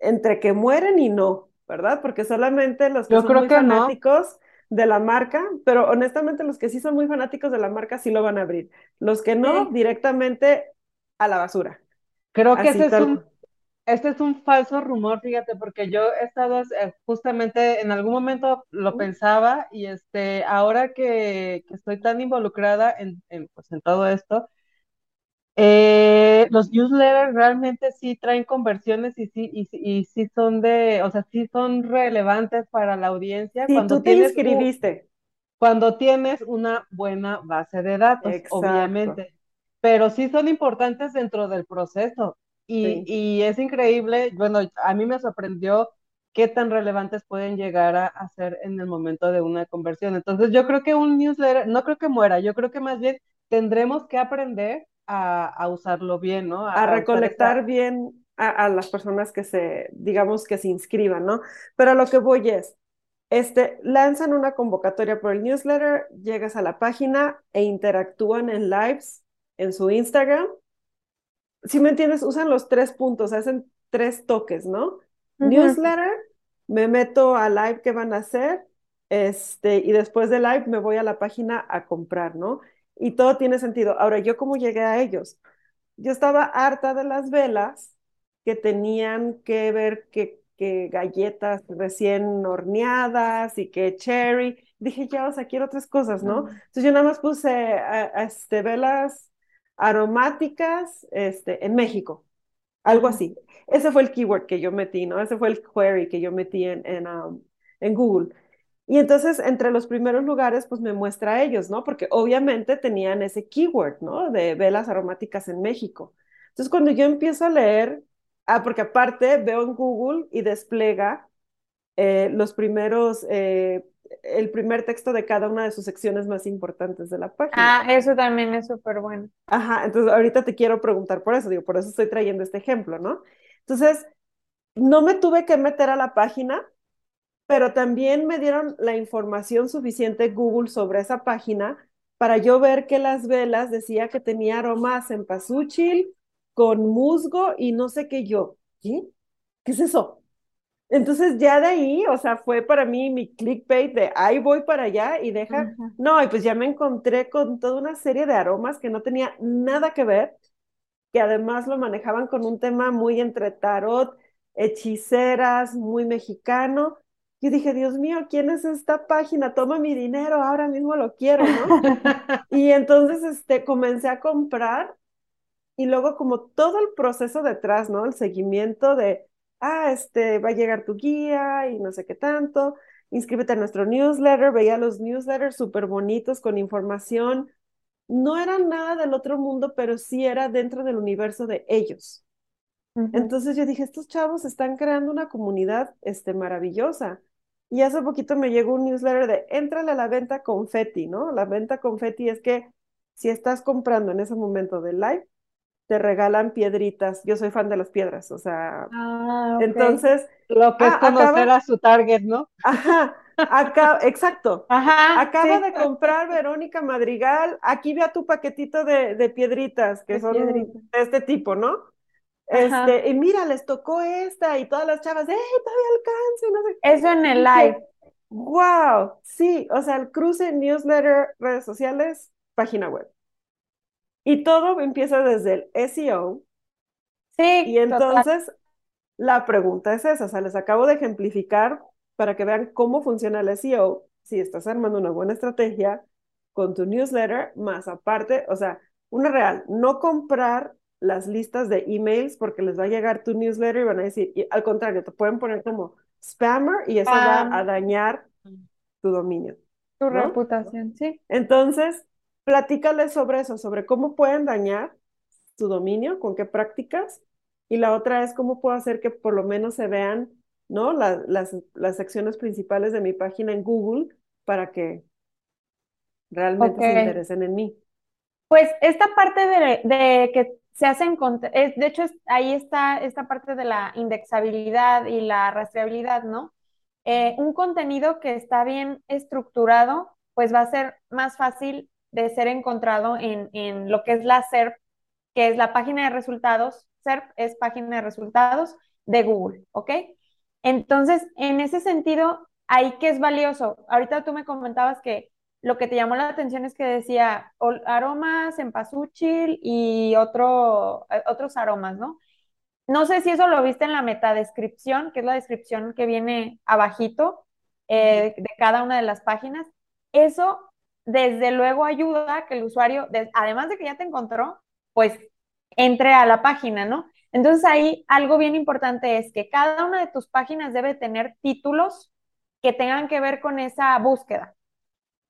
entre que mueren y no, ¿verdad? Porque solamente los que Yo son creo muy que fanáticos no de la marca, pero honestamente los que sí son muy fanáticos de la marca sí lo van a abrir. Los que no, sí. directamente a la basura. Creo que ese es un, este es un falso rumor, fíjate, porque yo he estado eh, justamente en algún momento lo pensaba y este, ahora que, que estoy tan involucrada en, en, pues, en todo esto, eh, los newsletters realmente sí traen conversiones y sí, y, y, sí son de, o sea, sí son relevantes para la audiencia. Sí, cuando tú te tienes inscribiste. Cuando tienes una buena base de datos, Exacto. obviamente. Pero sí son importantes dentro del proceso. Y, sí. y, es increíble, bueno, a mí me sorprendió qué tan relevantes pueden llegar a, a ser en el momento de una conversión. Entonces, yo creo que un newsletter, no creo que muera, yo creo que más bien tendremos que aprender a, a, usarlo bien, ¿no? A, a recolectar bien a, las personas que se, digamos, que se inscriban, ¿no? Pero lo que voy es, este, lanzan una convocatoria por el newsletter, llegas a la página e interactúan en lives en su Instagram. Si me entiendes, usan los tres puntos, hacen tres toques, ¿no? Uh -huh. Newsletter, me meto a live que van a hacer, este, y después de live me voy a la página a comprar, ¿no? Y todo tiene sentido. Ahora, ¿yo cómo llegué a ellos? Yo estaba harta de las velas que tenían que ver que, que galletas recién horneadas y que cherry. Dije, ya, o sea, quiero otras cosas, ¿no? Entonces yo nada más puse este, velas aromáticas este, en México, algo así. Ese fue el keyword que yo metí, ¿no? Ese fue el query que yo metí en, en, um, en Google. Y entonces, entre los primeros lugares, pues me muestra a ellos, ¿no? Porque obviamente tenían ese keyword, ¿no? De velas aromáticas en México. Entonces, cuando yo empiezo a leer, ah, porque aparte veo en Google y despliega eh, los primeros, eh, el primer texto de cada una de sus secciones más importantes de la página. Ah, eso también es súper bueno. Ajá, entonces ahorita te quiero preguntar por eso, digo, por eso estoy trayendo este ejemplo, ¿no? Entonces, no me tuve que meter a la página pero también me dieron la información suficiente Google sobre esa página para yo ver que las velas decía que tenía aromas en pasuchil con musgo y no sé qué yo. ¿Qué? ¿Qué es eso? Entonces ya de ahí, o sea, fue para mí mi clickbait de ahí voy para allá y deja. No, y pues ya me encontré con toda una serie de aromas que no tenía nada que ver, que además lo manejaban con un tema muy entre tarot, hechiceras, muy mexicano. Yo dije, Dios mío, ¿quién es esta página? Toma mi dinero, ahora mismo lo quiero, ¿no? y entonces este, comencé a comprar y luego como todo el proceso detrás, ¿no? El seguimiento de, ah, este, va a llegar tu guía y no sé qué tanto, inscríbete a nuestro newsletter, veía los newsletters súper bonitos con información. No era nada del otro mundo, pero sí era dentro del universo de ellos. Entonces yo dije, estos chavos están creando una comunidad este, maravillosa. Y hace poquito me llegó un newsletter de entrale a la venta confetti, ¿no? La venta confetti es que si estás comprando en ese momento del live, te regalan piedritas. Yo soy fan de las piedras, o sea, ah, entonces... Lo que es ah, conocer a su target, ¿no? Ajá, acá, exacto. Ajá, acaba de comprar Verónica Madrigal, aquí vea tu paquetito de, de piedritas, que son de este tipo, ¿no? Este, y mira, les tocó esta y todas las chavas, ¡eh, todavía alcance! No sé. Eso en el live. ¡Wow! Sí, o sea, el cruce, newsletter, redes sociales, página web. Y todo empieza desde el SEO. Sí. Y entonces, la pregunta es esa, o sea, les acabo de ejemplificar para que vean cómo funciona el SEO, si estás armando una buena estrategia con tu newsletter, más aparte, o sea, una real, no comprar las listas de emails porque les va a llegar tu newsletter y van a decir, y al contrario, te pueden poner como spammer y eso va a dañar tu dominio. Tu reputación, sí. Entonces, platícales sobre eso, sobre cómo pueden dañar tu dominio, con qué prácticas. Y la otra es cómo puedo hacer que por lo menos se vean, ¿no? las, las secciones principales de mi página en Google para que realmente se interesen en mí. Pues esta parte de, de que se hacen, de hecho ahí está esta parte de la indexabilidad y la rastreabilidad, ¿no? Eh, un contenido que está bien estructurado, pues va a ser más fácil de ser encontrado en, en lo que es la SERP, que es la página de resultados. SERP es página de resultados de Google, ¿ok? Entonces, en ese sentido, ahí que es valioso. Ahorita tú me comentabas que lo que te llamó la atención es que decía aromas en pasuchil y otro, eh, otros aromas, ¿no? No sé si eso lo viste en la metadescripción, que es la descripción que viene abajito eh, de cada una de las páginas. Eso, desde luego, ayuda a que el usuario, además de que ya te encontró, pues entre a la página, ¿no? Entonces ahí algo bien importante es que cada una de tus páginas debe tener títulos que tengan que ver con esa búsqueda.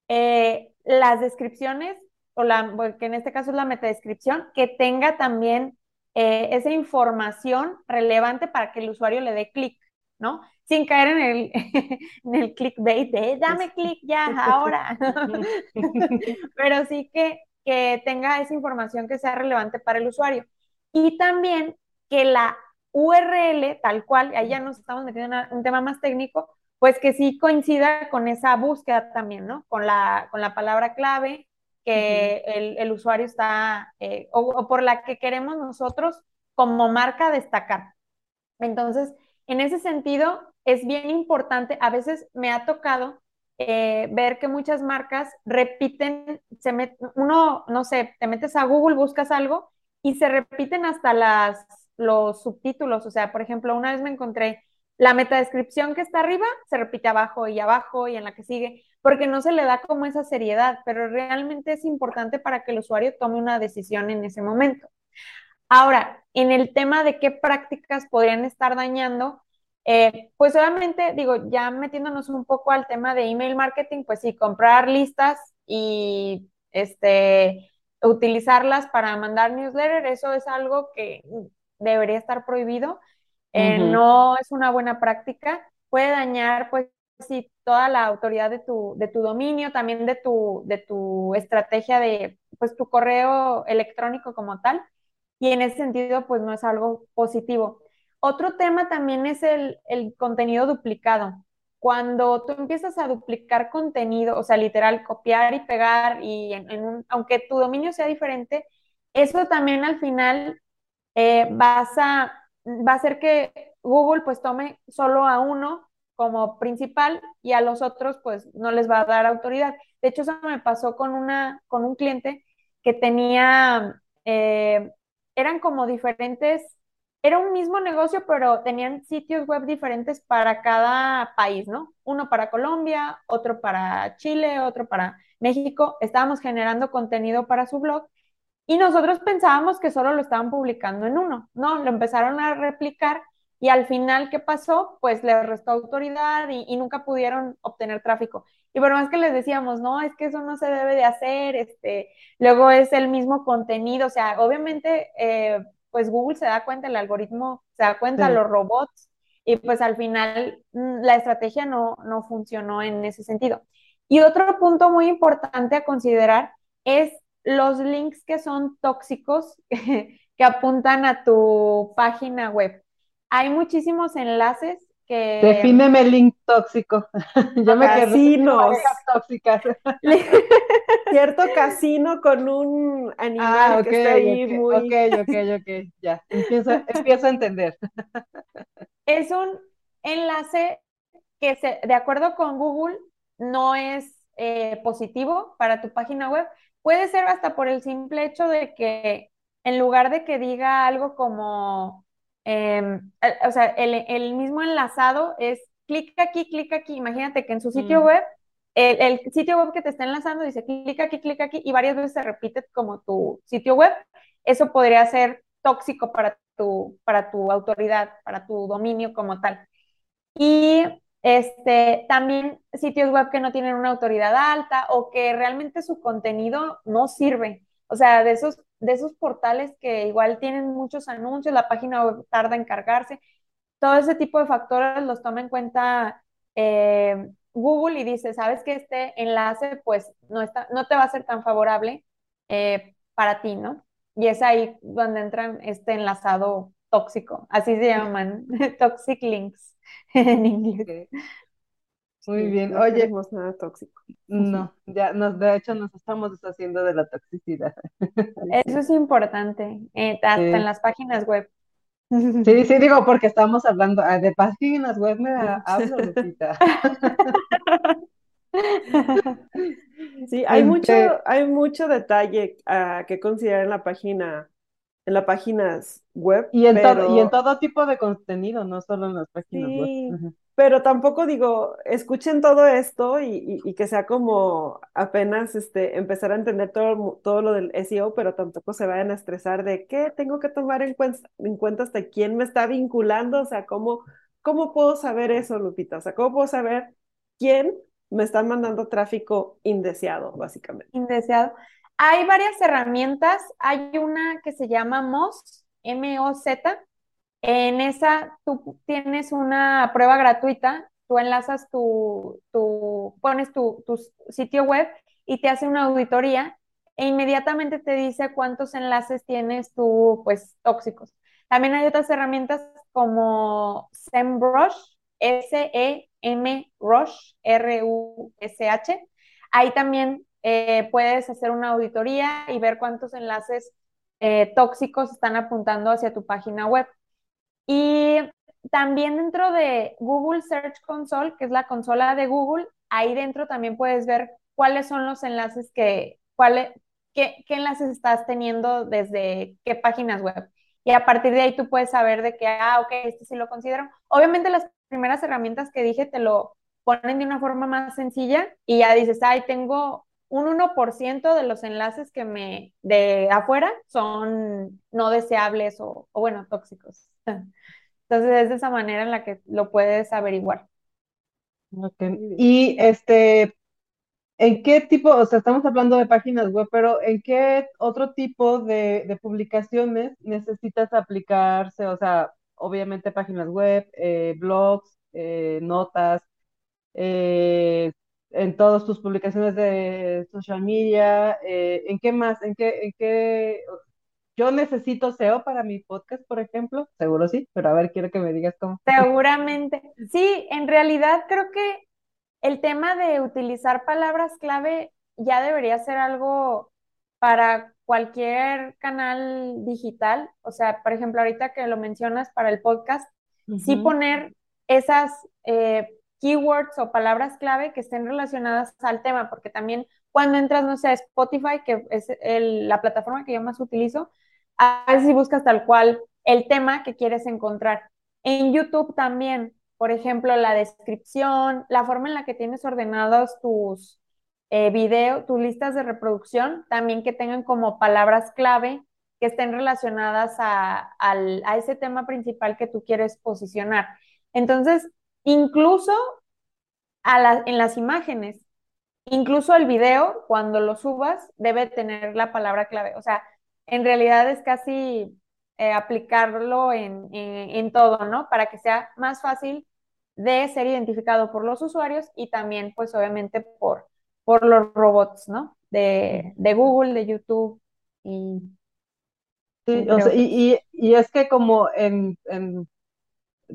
Eh, las descripciones, o la, que en este caso es la metadescripción, que tenga también eh, esa información relevante para que el usuario le dé clic, ¿no? Sin caer en el, en el clickbait de dame clic ya, ahora. Pero sí que, que tenga esa información que sea relevante para el usuario. Y también que la URL, tal cual, ahí ya nos estamos metiendo en un tema más técnico, pues que sí coincida con esa búsqueda también, ¿no? Con la, con la palabra clave que el, usuario está, eh, o, por la que queremos nosotros como marca destacar. Entonces, en ese sentido, es bien importante, a veces me ha tocado eh, ver que muchas marcas repiten, se met, uno, no sé, te metes a Google, buscas algo y se repiten hasta las, los subtítulos. O sea, por ejemplo, una vez me encontré la metadescripción que está arriba, se repite abajo y abajo y en la que sigue, porque no se le da como esa seriedad, pero realmente es importante para que el usuario tome una decisión en ese momento. Ahora, en el tema de qué prácticas podrían estar dañando, eh, pues obviamente, digo, ya metiéndonos un poco al tema de email marketing, pues sí, comprar listas y este, utilizarlas para mandar newsletter, eso es algo que debería estar prohibido. Eh, no es una buena práctica, puede dañar, pues, sí, toda la autoridad de tu, de tu dominio, también de tu, de tu estrategia de, pues, tu correo electrónico como tal, y en ese sentido, pues, no es algo positivo. Otro tema también es el, contenido duplicado. Cuando tú empiezas a duplicar contenido, o sea, literal, copiar y pegar, y en, aunque tu dominio sea diferente, eso también al final eh, vas a, va a hacer que Google pues tome solo a uno como principal y a los otros pues no les va a dar autoridad. De hecho, eso me pasó con, una, con un cliente que tenía, eh, eran como diferentes era un mismo negocio, pero tenían sitios web diferentes para cada país, ¿no? Uno para Colombia, otro para Chile, otro para México. Estábamos generando contenido para su blog y nosotros pensábamos que solo lo estaban publicando en uno. No, lo empezaron a replicar y al final, ¿qué pasó? Pues le restó autoridad y, nunca pudieron obtener tráfico. Y por más que les decíamos, no, es que eso no se debe de hacer, este, luego es el mismo contenido, o sea, obviamente eh, pues Google se da cuenta, el algoritmo se da cuenta, los robots, y pues al final mm, la estrategia no, no funcionó en ese sentido. Y otro punto muy importante a considerar es los links que son tóxicos que apuntan a tu página web. Hay muchísimos enlaces que... Defíneme el link tóxico. Yo me Casinos. tóxicas. Cierto casino con un animal ah, que está ahí muy... Ok, ok, ok, ya. Empiezo, a entender. Es un enlace que, se, de acuerdo con Google, no es eh, positivo para tu página web. Puede ser hasta por el simple hecho de que en lugar de que diga algo como Em, o sea, el, mismo enlazado es clic aquí, clic aquí. Imagínate que en su sitio mm. web, el, sitio web que te está enlazando dice clic aquí, clic aquí, y varias veces se repite como tu sitio web. Eso podría ser tóxico para tu, para tu autoridad, para tu dominio como tal. Y este, también sitios web que no tienen una autoridad alta o que realmente su contenido no sirve. O sea, de esos de esos portales que igual tienen muchos anuncios, la página tarda en cargarse, todo ese tipo de factores los toma en cuenta eh, Google y dice, sabes que este enlace pues no, está, no te va a ser tan favorable eh, para ti, ¿no? Y es ahí donde entra este enlazado tóxico, así se llaman, toxic links en inglés. Muy bien. No Oye, nada tóxico. No, ya nos, de hecho nos estamos deshaciendo de la toxicidad. Eso es importante, eh, hasta en las páginas web. Sí, sí, digo, porque estamos hablando ah, de páginas web, me hablo, Lupita. Sí, hay mucho, este hay mucho detalle uh, que considerar en la página, en las páginas web. Y en, todo, y en todo tipo de contenido, no solo en las páginas web pero tampoco digo, escuchen todo esto y, que sea como apenas este, empezar a entender todo, todo lo del SEO, pero tampoco se vayan a estresar de qué tengo que tomar en, cuenta, en cuenta hasta quién me está vinculando, o sea, cómo, cómo puedo saber eso, Lupita, o sea, cómo puedo saber quién me está mandando tráfico indeseado, básicamente. Indeseado. Hay varias herramientas, hay una que se llama MOZ, M-O-Z, en esa tú tienes una prueba gratuita, tú enlazas tu, tu pones tu, sitio web y te hace una auditoría e inmediatamente te dice cuántos enlaces tienes tú, pues, tóxicos. También hay otras herramientas como SEMrush, S-E-M Rush, R-U-S-H. Ahí también eh, puedes hacer una auditoría y ver cuántos enlaces eh, tóxicos están apuntando hacia tu página web. Y también dentro de Google Search Console, que es la consola de Google, ahí dentro también puedes ver cuáles son los enlaces que, cuáles, qué, qué enlaces estás teniendo desde qué páginas web. Y a partir de ahí tú puedes saber de que, ah, ok, este sí lo considero. Obviamente las primeras herramientas que dije te lo ponen de una forma más sencilla y ya dices, ay, tengo un 1% de los enlaces que me de afuera son no deseables o, o, bueno, tóxicos. Entonces es de esa manera en la que lo puedes averiguar. Okay. Y este, ¿en qué tipo, o sea, estamos hablando de páginas web, pero ¿en qué otro tipo de, de publicaciones necesitas aplicarse? O sea, obviamente páginas web, eh, blogs, eh, notas, eh, en todas tus publicaciones de social media, ¿en qué más? ¿En qué, en qué? Yo necesito SEO para mi podcast, por ejemplo. Seguro sí, pero a ver, quiero que me digas cómo. Seguramente. Sí, en realidad creo que el tema de utilizar palabras clave ya debería ser algo para cualquier canal digital. O sea, por ejemplo, ahorita que lo mencionas para el podcast, sí poner esas eh, keywords o palabras clave que estén relacionadas al tema, porque también cuando entras, no sé, a Spotify, que es la plataforma que yo más utilizo, a ver si buscas tal cual el tema que quieres encontrar. En YouTube también, por ejemplo, la descripción, la forma en la que tienes ordenados tus eh, videos, tus listas de reproducción, también que tengan como palabras clave que estén relacionadas a, a ese tema principal que tú quieres posicionar. Entonces, incluso a la, en las imágenes, incluso el video, cuando lo subas, debe tener la palabra clave. O sea, en realidad es casi eh, aplicarlo en, en, todo, ¿no? Para que sea más fácil de ser identificado por los usuarios y también, pues obviamente, por, por los robots, ¿no? De, de Google, de YouTube y... Sí, o sea, y, y, es que como en, en,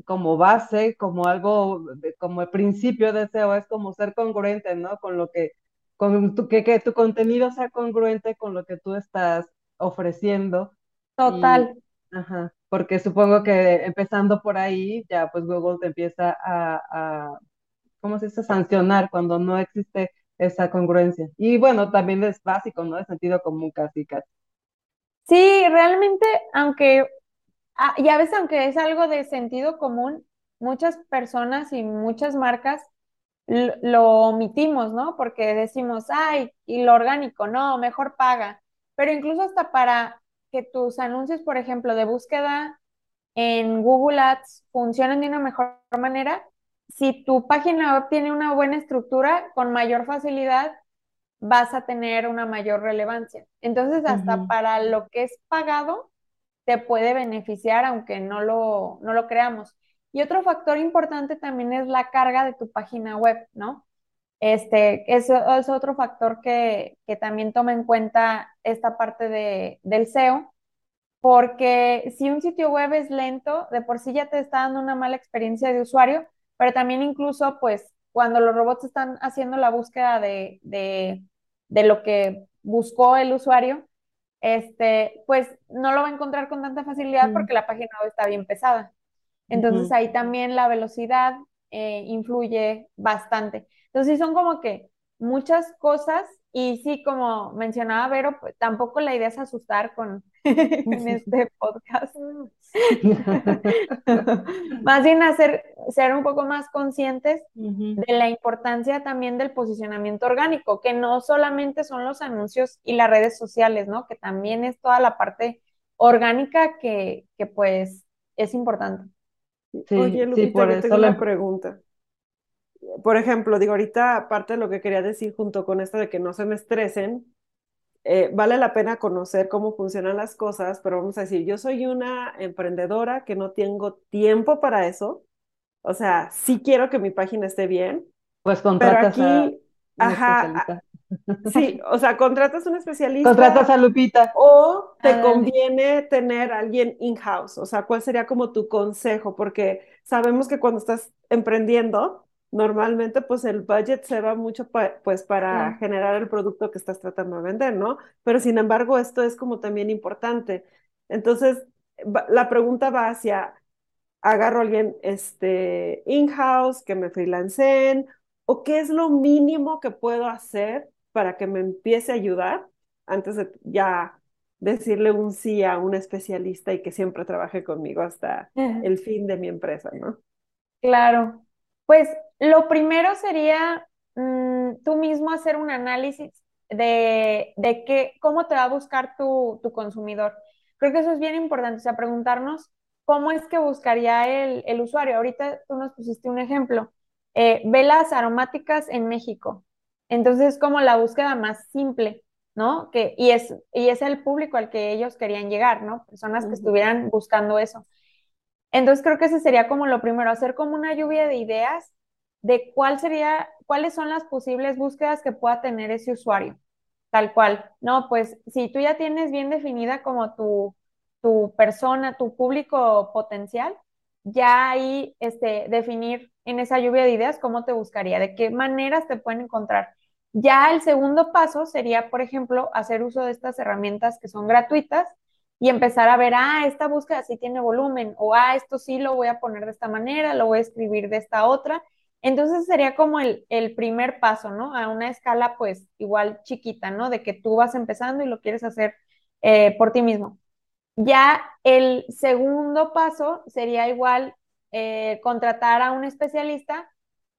como base, como algo, como el principio de SEO, es como ser congruente, ¿no? Con lo que, con tu, que, que tu contenido sea congruente con lo que tú estás ofreciendo. Total. ajá, porque supongo que empezando por ahí, ya pues Google te empieza a, a ¿cómo se dice? Sancionar cuando no existe esa congruencia. Y bueno, también es básico, ¿no? Es sentido común casi, casi. Sí, realmente, aunque, ah, y a veces aunque es algo de sentido común, muchas personas y muchas marcas lo omitimos, ¿no? Porque decimos, ay, y lo orgánico, no, mejor paga pero incluso hasta para que tus anuncios, por ejemplo, de búsqueda en Google Ads funcionen de una mejor manera, si tu página web tiene una buena estructura, con mayor facilidad vas a tener una mayor relevancia. Entonces, hasta para lo que es pagado, te puede beneficiar, aunque no lo, no lo creamos. Y otro factor importante también es la carga de tu página web, ¿no? Este, eso es otro factor que, también toma en cuenta esta parte de, del SEO, porque si un sitio web es lento, de por sí ya te está dando una mala experiencia de usuario, pero también incluso, pues, cuando los robots están haciendo la búsqueda de, de lo que buscó el usuario, este, pues no lo va a encontrar con tanta facilidad porque la página web está bien pesada. Entonces ahí también la velocidad eh, influye bastante. Entonces, son como que muchas cosas y sí, como mencionaba Vero, pues tampoco la idea es asustar con en este podcast. más bien hacer, ser un poco más conscientes de la importancia también del posicionamiento orgánico, que no solamente son los anuncios y las redes sociales, ¿no? Que también es toda la parte orgánica que, que pues es importante. Sí, Oye, Lupita, por tengo una pregunta por ejemplo, digo, ahorita, aparte de lo que quería decir junto con esto de que no se me estresen, eh, vale la pena conocer cómo funcionan las cosas, pero vamos a decir, yo soy una emprendedora que no tengo tiempo para eso, o sea, sí quiero que mi página esté bien, pues contratas pero aquí, a ajá, sí, o sea, contratas a un especialista. Contratas a Lupita. O te conviene tener a alguien in-house, o sea, ¿cuál sería como tu consejo? Porque sabemos que cuando estás emprendiendo, normalmente pues el budget se va mucho pues para generar el producto que estás tratando de vender, ¿no? Pero sin embargo esto es como también importante. Entonces, la pregunta va hacia, agarro a alguien este, in-house, que me freelancen, o qué es lo mínimo que puedo hacer para que me empiece a ayudar antes de ya decirle un sí a un especialista y que siempre trabaje conmigo hasta el fin de mi empresa, ¿no? Claro. Pues lo primero sería mm, tú mismo hacer un análisis de, de qué, cómo te va a buscar tu, tu, consumidor. Creo que eso es bien importante, o sea, preguntarnos cómo es que buscaría el, el usuario. Ahorita tú nos pusiste un ejemplo, eh, velas aromáticas en México. Entonces, como la búsqueda más simple. ¿no? Que, y, es, y es el público al que ellos querían llegar, ¿no? Personas que estuvieran buscando eso. Entonces creo que ese sería como lo primero, hacer como una lluvia de ideas de cuál sería, cuáles son las posibles búsquedas que pueda tener ese usuario, tal cual. No, pues si tú ya tienes bien definida como tu, tu persona, tu público potencial, ya ahí este, definir en esa lluvia de ideas cómo te buscaría, de qué maneras te pueden encontrar. Ya el segundo paso sería, por ejemplo, hacer uso de estas herramientas que son gratuitas y empezar a ver, ah, esta búsqueda sí tiene volumen, o ah, esto sí lo voy a poner de esta manera, lo voy a escribir de esta otra. Entonces sería como el, primer paso, ¿no? A una escala pues igual chiquita, ¿no? De que tú vas empezando y lo quieres hacer eh, por ti mismo. Ya el segundo paso sería igual eh, contratar a un especialista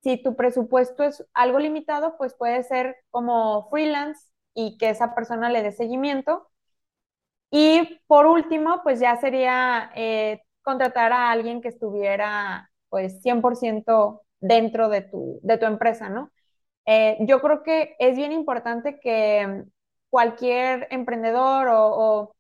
si tu presupuesto es algo limitado, pues puede ser como freelance y que esa persona le dé seguimiento. Y por último, pues ya sería eh, contratar a alguien que estuviera pues 100% dentro de tu, de tu empresa, ¿no? Eh, yo creo que es bien importante que cualquier emprendedor o, o,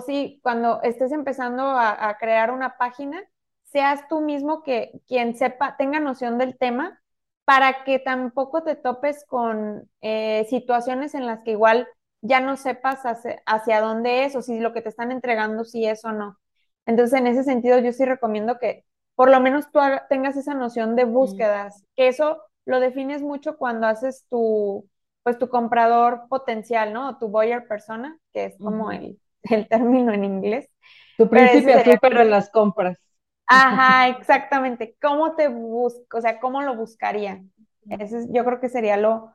si cuando estés empezando a, a crear una página, seas tú mismo que quien sepa, tenga noción del tema para que tampoco te topes con eh, situaciones en las que igual ya no sepas hacia, dónde es o si lo que te están entregando sí es o no. Entonces, en ese sentido, yo sí recomiendo que por lo menos tú tengas esa noción de búsquedas, que eso lo defines mucho cuando haces tu, pues tu comprador potencial, ¿no? tu buyer persona, que es como el, el, término en inglés. Tu principio pero en las compras. Ajá, exactamente. ¿Cómo te busco? O sea, ¿cómo lo buscaría? Ese yo creo que sería lo,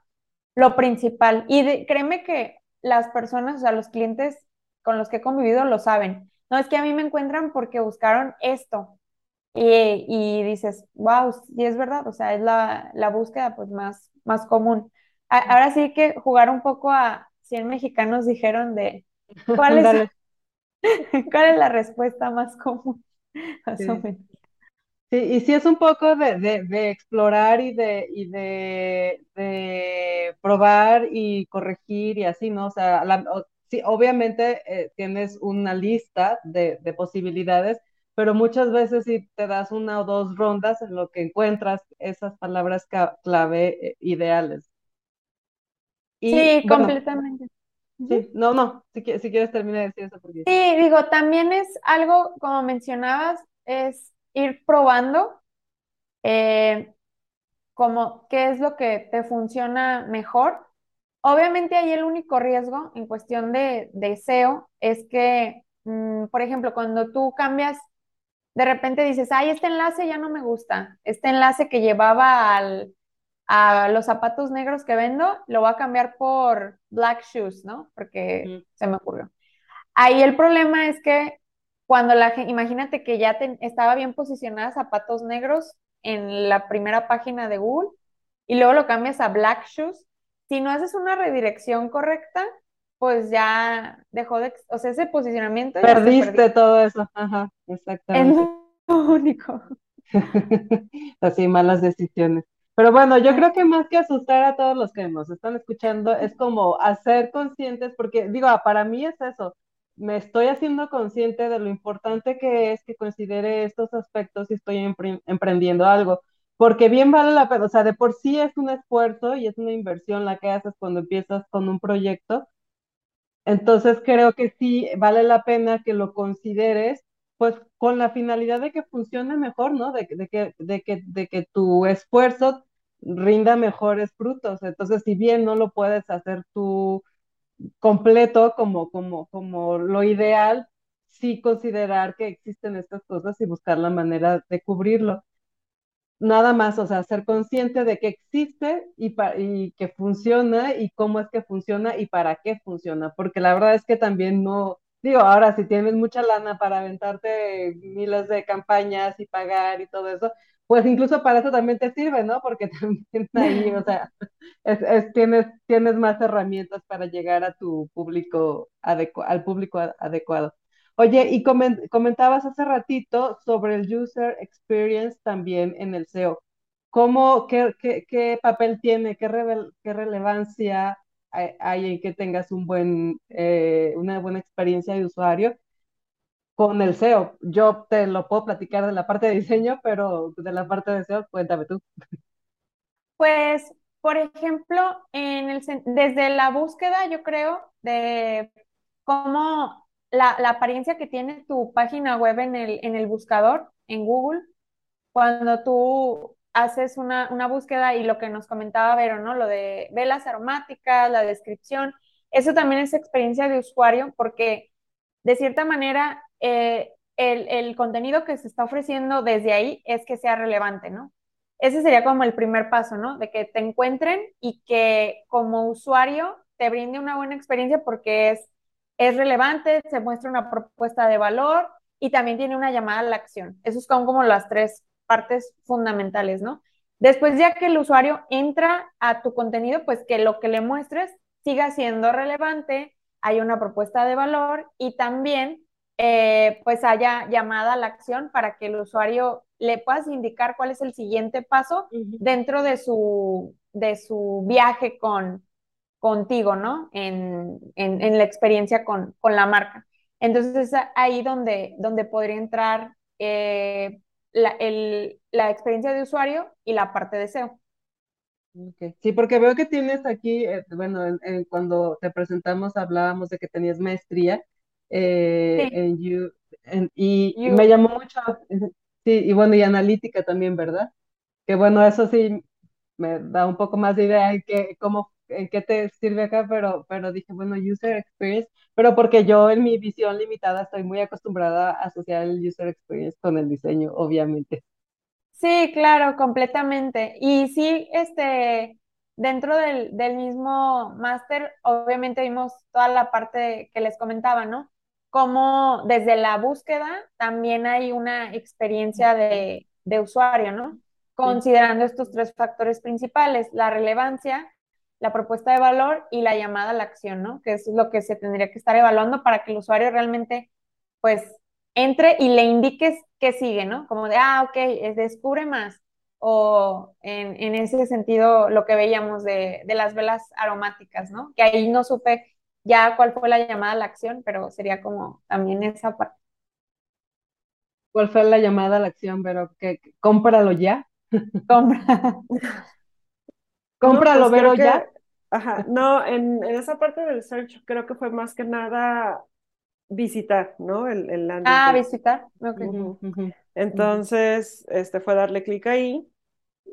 lo principal. Y créeme que las personas, o sea, los clientes con los que he convivido lo saben. No, es que a mí me encuentran porque buscaron esto. Y, y dices, wow, y es verdad, o sea, es la, la búsqueda pues más, más común. ahora sí que jugar un poco a 100 mexicanos dijeron de cuál es, cuál es la respuesta más común. Sí. y sí es un poco de, explorar y, de, y de, probar y corregir y así, ¿no? O sea, sí, obviamente eh, tienes una lista de, posibilidades, pero muchas veces si te das una o dos rondas en lo que encuentras esas palabras clave eh, ideales. sí, completamente. Sí, no, no, si, si, quieres terminar de decir eso. Porque... Sí, digo, también es algo, como mencionabas, es ir probando eh, como qué es lo que te funciona mejor. Obviamente ahí el único riesgo en cuestión de, de SEO es que, mm, por ejemplo, cuando tú cambias, de repente dices, ay, este enlace ya no me gusta, este enlace que llevaba al, a los zapatos negros que vendo, lo voy a cambiar por black shoes, ¿no? Porque se me ocurrió. Ahí el problema es que cuando la gente, imagínate que ya estaba bien posicionada zapatos negros en la primera página de Google y luego lo cambias a black shoes, si no haces una redirección correcta, pues ya dejó de, o sea, ese posicionamiento. Perdiste todo eso, ajá, exactamente. Es lo único. Así, malas decisiones. Pero bueno, yo creo que más que asustar a todos los que nos están escuchando, es como hacer conscientes, porque digo, ah, para mí es eso, me estoy haciendo consciente de lo importante que es que considere estos aspectos si estoy emprendiendo algo, porque bien vale la pena, o sea, de por sí es un esfuerzo y es una inversión la que haces cuando empiezas con un proyecto, entonces creo que sí vale la pena que lo consideres pues con la finalidad de que funcione mejor, ¿no? De, que, de, que, de que tu esfuerzo rinda mejores frutos. Entonces, si bien no lo puedes hacer tú completo como, como, como lo ideal, sí considerar que existen estas cosas y buscar la manera de cubrirlo. nada más, o sea, ser consciente de que existe y, y que funciona y cómo es que funciona y para qué funciona, porque la verdad es que también no, digo, ahora si tienes mucha lana para aventarte miles de campañas y pagar y todo eso, pues incluso para eso también te sirve, ¿no? Porque también ahí, o sea, es, tienes, tienes más herramientas para llegar a tu público al público adecuado. Oye, y comentabas hace ratito sobre el user experience también en el SEO. ¿Cómo, qué, qué, papel tiene, qué, qué relevancia hay, en que tengas un buen, eh, una buena experiencia de usuario con el SEO? Yo te lo puedo platicar de la parte de diseño, pero de la parte de SEO, cuéntame tú. Pues, por ejemplo, en el, desde la búsqueda, yo creo, de cómo la, apariencia que tiene tu página web en el, en el buscador, en Google, cuando tú haces una, búsqueda y lo que nos comentaba Vero, ¿no? Lo de velas aromáticas, la descripción, eso también es experiencia de usuario porque de cierta manera eh, el, el, contenido que se está ofreciendo desde ahí es que sea relevante, ¿no? Ese sería como el primer paso, ¿no? De que te encuentren y que como usuario te brinde una buena experiencia porque es es relevante, se muestra una propuesta de valor y también tiene una llamada a la acción. Esos son como las tres partes fundamentales, ¿no? Después, ya que el usuario entra a tu contenido, pues que lo que le muestres siga siendo relevante, hay una propuesta de valor y también eh, pues haya llamada a la acción para que el usuario le puedas indicar cuál es el siguiente paso dentro de su, de su viaje con, contigo, ¿no? En, la experiencia con, la marca. Entonces es ahí donde, donde podría entrar eh, la, experiencia de usuario y la parte de SEO. Sí, porque veo que tienes aquí, eh, bueno, cuando te presentamos hablábamos de que tenías maestría eh, en You, y, me llamó mucho, sí, y bueno, y analítica también, ¿verdad? Que bueno, eso sí me da un poco más de idea de que, cómo en qué te sirve acá, pero, pero dije, bueno, user experience, pero porque yo en mi visión limitada estoy muy acostumbrada a asociar el user experience con el diseño, obviamente. Sí, claro, completamente. Y sí, este, dentro del, del mismo máster, obviamente vimos toda la parte que les comentaba, ¿no? Como desde la búsqueda también hay una experiencia de, de usuario, ¿no? Considerando estos tres factores principales, la relevancia, la propuesta de valor y la llamada a la acción, ¿no? Que es lo que se tendría que estar evaluando para que el usuario realmente, pues, entre y le indiques qué sigue, ¿no? Como de, ah, ok, es descubre más. O en, en ese sentido, lo que veíamos de, de, las velas aromáticas, ¿no? Que ahí no supe ya cuál fue la llamada a la acción, pero sería como también esa parte. ¿Cuál fue la llamada a la acción? Pero que cómpralo ya. Compra. cómpralo, pero pues ya. Ajá, no, en, esa parte del search creo que fue más que nada visitar, ¿no? El, el landing Ah, visitar, ok. Entonces, este fue darle clic ahí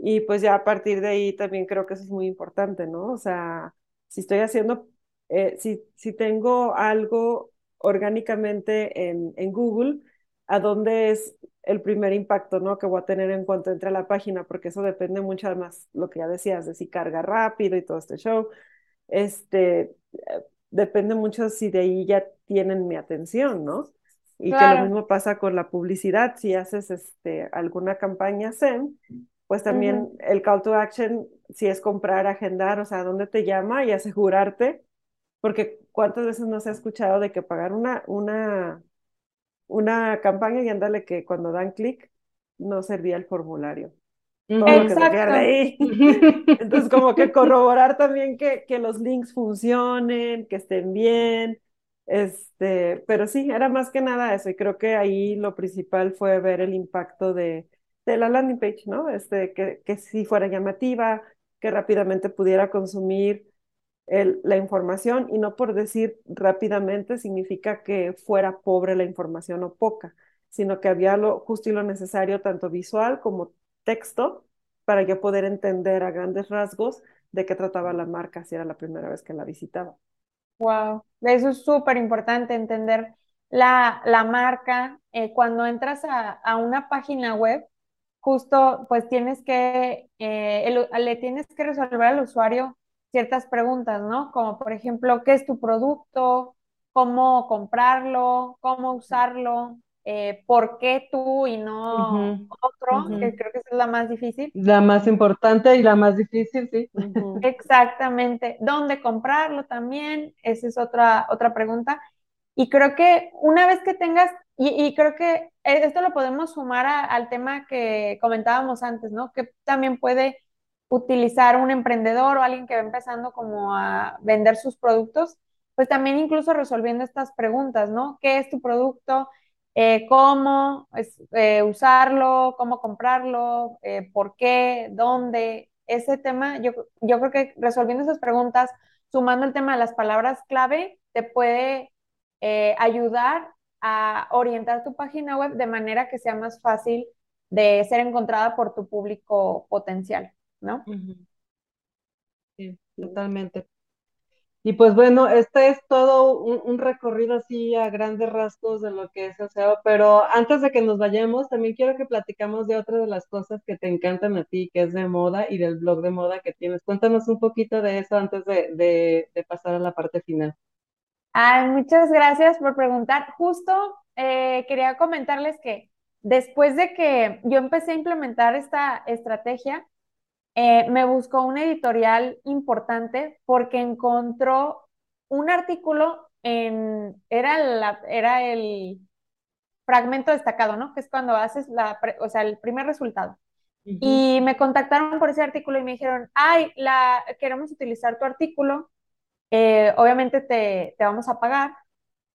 y pues ya a partir de ahí también creo que eso es muy importante, ¿no? O sea, si estoy haciendo, eh, si, si tengo algo orgánicamente en, en Google, ¿a dónde es el primer impacto ¿no? que voy a tener en cuanto entre a la página, porque eso depende mucho más lo que ya decías, de si carga rápido y todo este show. Este, eh, depende mucho si de ahí ya tienen mi atención, ¿no? Y que lo mismo pasa con la publicidad, si haces este, alguna campaña SEM, pues también el call to action, si es comprar, agendar, o sea, dónde te llama y asegurarte, porque cuántas veces no se ha escuchado de que pagar una, una una campaña y ándale que cuando dan clic no servía el formulario. Todo Exacto. Lo que ahí. Entonces, como que corroborar también que, que los links funcionen, que estén bien. Este, pero sí, era más que nada eso. Y creo que ahí lo principal fue ver el impacto de, de la landing page, ¿no? Este, que, que sí fuera llamativa, que rápidamente pudiera consumir la información y no por decir rápidamente significa que fuera pobre la información o poca, sino que había lo justo y lo necesario, tanto visual como texto, para yo poder entender a grandes rasgos de qué trataba la marca si era la primera vez que la visitaba. Wow, eso es súper importante entender la, la marca. Eh, cuando entras a, a, una página web, justo pues tienes que, eh, le tienes que resolver al usuario ciertas preguntas, ¿no? Como por ejemplo, ¿qué es tu producto? ¿Cómo comprarlo? ¿Cómo usarlo? Eh, ¿Por qué tú y no otro? Que creo que es la más difícil. La más importante y la más difícil, sí. Exactamente. ¿Dónde comprarlo también? Esa es otra, otra pregunta. Y creo que una vez que tengas, y, creo que esto lo podemos sumar al tema que comentábamos antes, ¿no? Que también puede utilizar un emprendedor o alguien que va empezando como a vender sus productos, pues también incluso resolviendo estas preguntas, ¿no? ¿Qué es tu producto? Eh, ¿Cómo eh, usarlo? ¿Cómo comprarlo? Eh, ¿Por qué? ¿Dónde? Ese tema, yo, yo creo que resolviendo esas preguntas, sumando el tema de las palabras clave, te puede ayudar a orientar tu página web de manera que sea más fácil de ser encontrada por tu público potencial. ¿No? Sí, totalmente. Y pues bueno, este es todo un, recorrido así a grandes rasgos de lo que es el SEO, pero antes de que nos vayamos, también quiero que platicamos de otra de las cosas que te encantan a ti, que es de moda y del blog de moda que tienes. Cuéntanos un poquito de eso antes de, pasar a la parte final. Ay, muchas gracias por preguntar. Justo eh, quería comentarles que después de que yo empecé a implementar esta estrategia, eh, me buscó un editorial importante porque encontró un artículo en, era, la, era el fragmento destacado, ¿no? Que es cuando haces la, o sea, el primer resultado. Y me contactaron por ese artículo y me dijeron, ay, la, queremos utilizar tu artículo, eh, obviamente te, te vamos a pagar.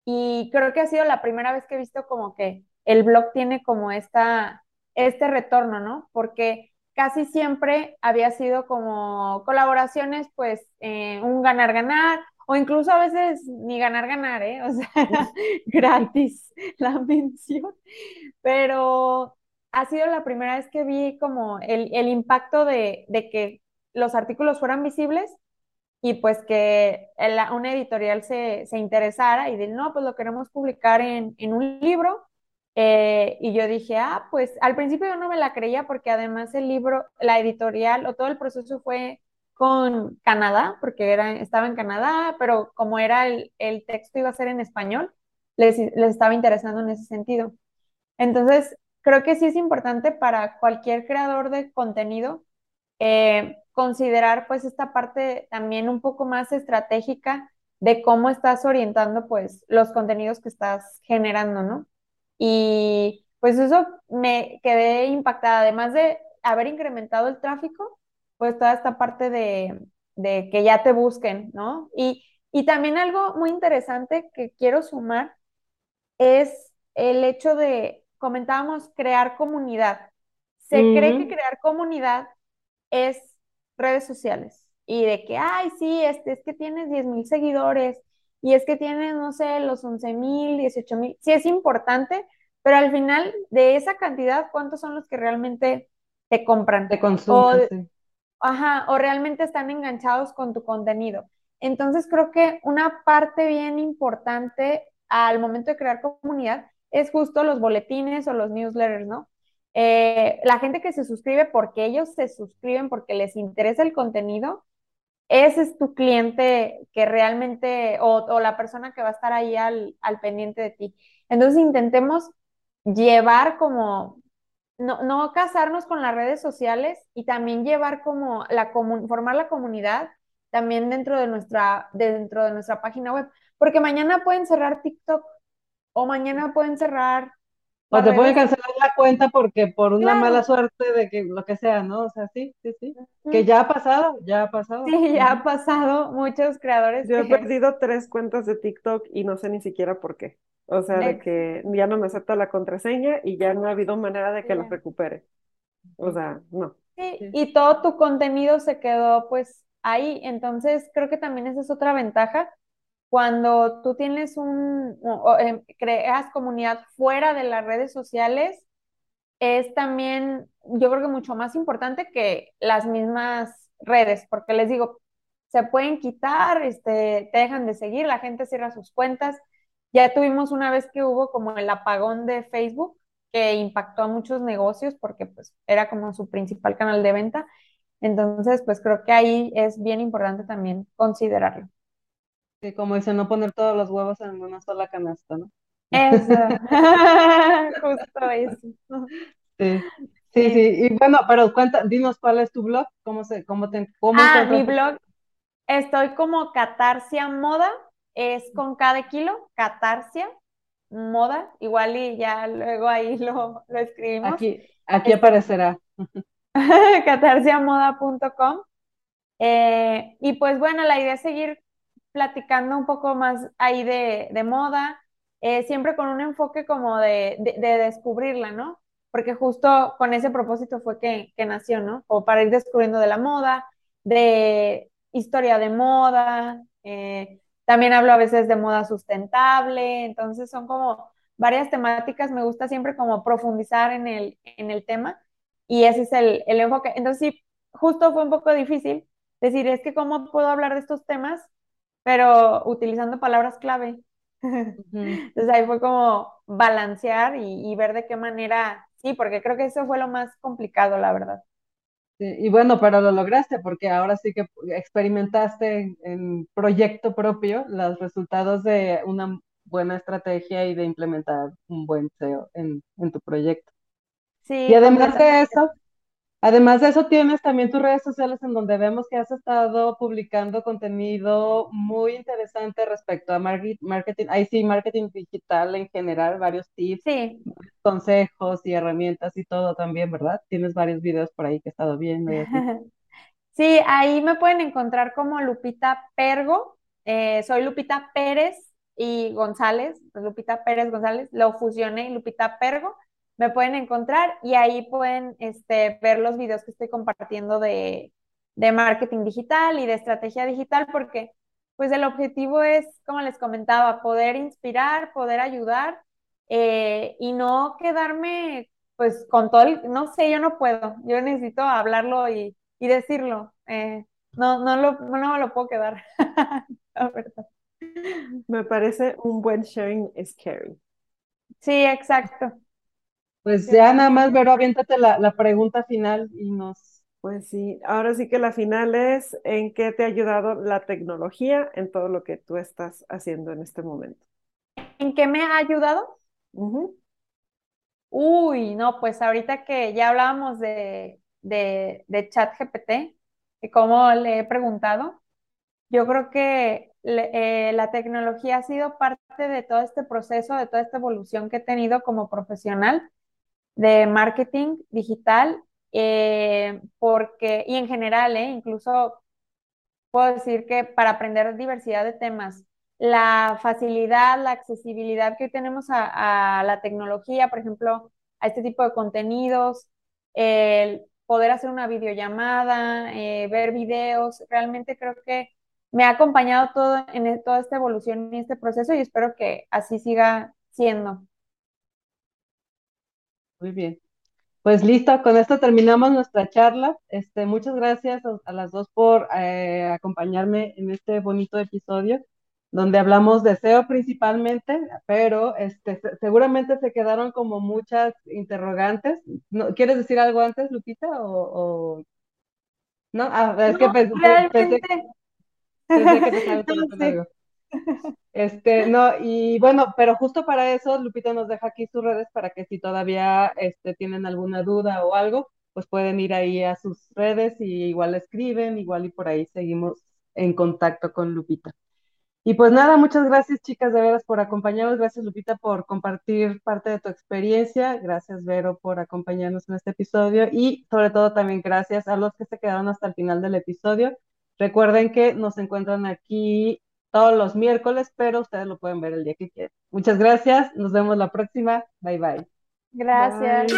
Y creo que ha sido la primera vez que he visto como que el blog tiene como esta, este retorno, ¿no? Porque casi siempre había sido como colaboraciones, pues eh, un ganar-ganar, o incluso a veces ni ganar-ganar, ¿eh? O sea, gratis la mención. Pero ha sido la primera vez que vi como el, impacto de, que los artículos fueran visibles y pues que una editorial se, interesara y de, no, pues lo queremos publicar en, en un libro eh, y yo dije, ah, pues al principio yo no me la creía porque además el libro, la editorial o todo el proceso fue con Canadá, porque era, estaba en Canadá, pero como era el, el texto iba a ser en español, les, les, estaba interesando en ese sentido. Entonces, creo que sí es importante para cualquier creador de contenido eh, considerar pues esta parte también un poco más estratégica de cómo estás orientando pues los contenidos que estás generando, ¿no? Y pues eso me quedé impactada, además de haber incrementado el tráfico, pues toda esta parte de, que ya te busquen, ¿no? Y, también algo muy interesante que quiero sumar es el hecho de, comentábamos, crear comunidad. Se cree que crear comunidad es redes sociales y de que, ay, sí, este, es que tienes 10 mil seguidores y es que tienes, no sé, los 11 mil, 18 mil, sí es importante, pero al final de esa cantidad, ¿cuántos son los que realmente te compran? Te consumen. O, Ajá, o realmente están enganchados con tu contenido. Entonces creo que una parte bien importante al momento de crear comunidad es justo los boletines o los newsletters, ¿no? Eh, la gente que se suscribe porque ellos se suscriben porque les interesa el contenido, ese es tu cliente que realmente, o, la persona que va a estar ahí al, pendiente de ti. Entonces intentemos llevar como, no, casarnos con las redes sociales y también llevar como la formar la comunidad también dentro de nuestra, dentro de nuestra página web. Porque mañana pueden cerrar TikTok o mañana pueden cerrar o te pueden cancelar la cuenta porque por una mala suerte de que lo que sea, ¿no? O sea, sí, sí, sí. Que ya ha pasado, ya ha pasado. Sí, ya ha pasado. Muchos creadores. Yo he perdido tres cuentas de TikTok y no sé ni siquiera por qué. O sea, de que ya no me acepta la contraseña y ya no ha habido manera de que la recupere. O sea, no. Sí, y todo tu contenido se quedó pues ahí. Entonces, creo que también esa es otra ventaja cuando tú tienes un, em, creas comunidad fuera de las redes sociales, es también, yo creo que mucho más importante que las mismas redes, porque les digo, se pueden quitar, este, te dejan de seguir, la gente cierra sus cuentas. Ya tuvimos una vez que hubo como el apagón de Facebook, que impactó a muchos negocios porque pues era como su principal canal de venta. Entonces, pues creo que ahí es bien importante también considerarlo. Sí, como dice, no poner todos los huevos en una sola canasta, ¿no? Eso, justo eso. Sí. Sí, sí, y bueno, pero cuenta, dinos cuál es tu blog, cómo se, cómo te, cómo Ah, mi blog, estoy como Catarsia Moda, es con cada kilo, Catarsia Moda, igual y ya luego ahí lo, lo escribimos. Aquí, aquí aparecerá. catarsiamoda.com. Eh, y pues bueno, la idea es seguir platicando un poco más ahí de, moda, eh, siempre con un enfoque como de, de, de descubrirla, ¿no? porque justo con ese propósito fue que, que nació, ¿no? O para ir descubriendo de la moda, de historia de moda, eh, también hablo a veces de moda sustentable, entonces son como varias temáticas, me gusta siempre como profundizar en el, en el tema y ese es el, el enfoque. Entonces sí, justo fue un poco difícil decir, es que cómo puedo hablar de estos temas, pero utilizando palabras clave. Entonces ahí fue como balancear y, y, ver de qué manera Sí, porque creo que eso fue lo más complicado, la verdad. Sí, y bueno, pero lo lograste porque ahora sí que experimentaste en proyecto propio los resultados de una buena estrategia y de implementar un buen SEO en, en tu proyecto. Sí, y además de eso, Además de eso, tienes también tus redes sociales en donde vemos que has estado publicando contenido muy interesante respecto a marketing, ahí sí, marketing digital en general, varios tips, consejos y herramientas y todo también, ¿verdad? Tienes varios videos por ahí que he estado viendo. Sí, ahí me pueden encontrar como Lupita Pergo. Eh, soy Lupita Pérez y González, Lupita Pérez González, lo fusioné Lupita Pergo me pueden encontrar y ahí pueden este, ver los videos que estoy compartiendo de, de, marketing digital y de estrategia digital, porque pues el objetivo es, como les comentaba, poder inspirar, poder ayudar eh, y no quedarme pues con todo el, no sé, yo no puedo, yo necesito hablarlo y, y decirlo, eh, no, no, lo, no me lo puedo quedar, la verdad. Me parece un buen sharing scary. Sí, exacto. Pues ya nada más, Vero, aviéntate la, la pregunta final y nos... Pues sí, ahora sí que la final es, ¿en qué te ha ayudado la tecnología en todo lo que tú estás haciendo en este momento? ¿En qué me ha ayudado? Uy, no, pues ahorita que ya hablábamos de, de, de chat GPT, y como le he preguntado, yo creo que eh, la tecnología ha sido parte de todo este proceso, de toda esta evolución que he tenido como profesional de marketing digital, eh, porque, y en general, eh, incluso puedo decir que para aprender diversidad de temas, la facilidad, la accesibilidad que hoy tenemos a, la tecnología, por ejemplo, a este tipo de contenidos, el poder hacer una videollamada, eh, ver videos, realmente creo que me ha acompañado todo en e, toda esta evolución y este proceso y espero que así siga siendo. Muy bien. Pues listo, con esto terminamos nuestra charla. Este, muchas gracias a, las dos por eh, acompañarme en este bonito episodio, donde hablamos de SEO principalmente, pero este, seguramente se quedaron como muchas interrogantes. ¿No, ¿Quieres decir algo antes, Lupita? O, No, ah, es que pensé, pensé, que te algo. Este, no, y bueno, pero justo para eso, Lupita nos deja aquí sus redes para que si todavía este, tienen alguna duda o algo, pues pueden ir ahí a sus redes y igual escriben, igual y por ahí seguimos en contacto con Lupita. Y pues nada, muchas gracias chicas de veras por acompañarnos, gracias Lupita por compartir parte de tu experiencia, gracias Vero por acompañarnos en este episodio y sobre todo también gracias a los que se quedaron hasta el final del episodio. Recuerden que nos encuentran aquí todos los miércoles, pero ustedes lo pueden ver el día que quieran. Muchas gracias, nos vemos la próxima. Bye bye. Gracias.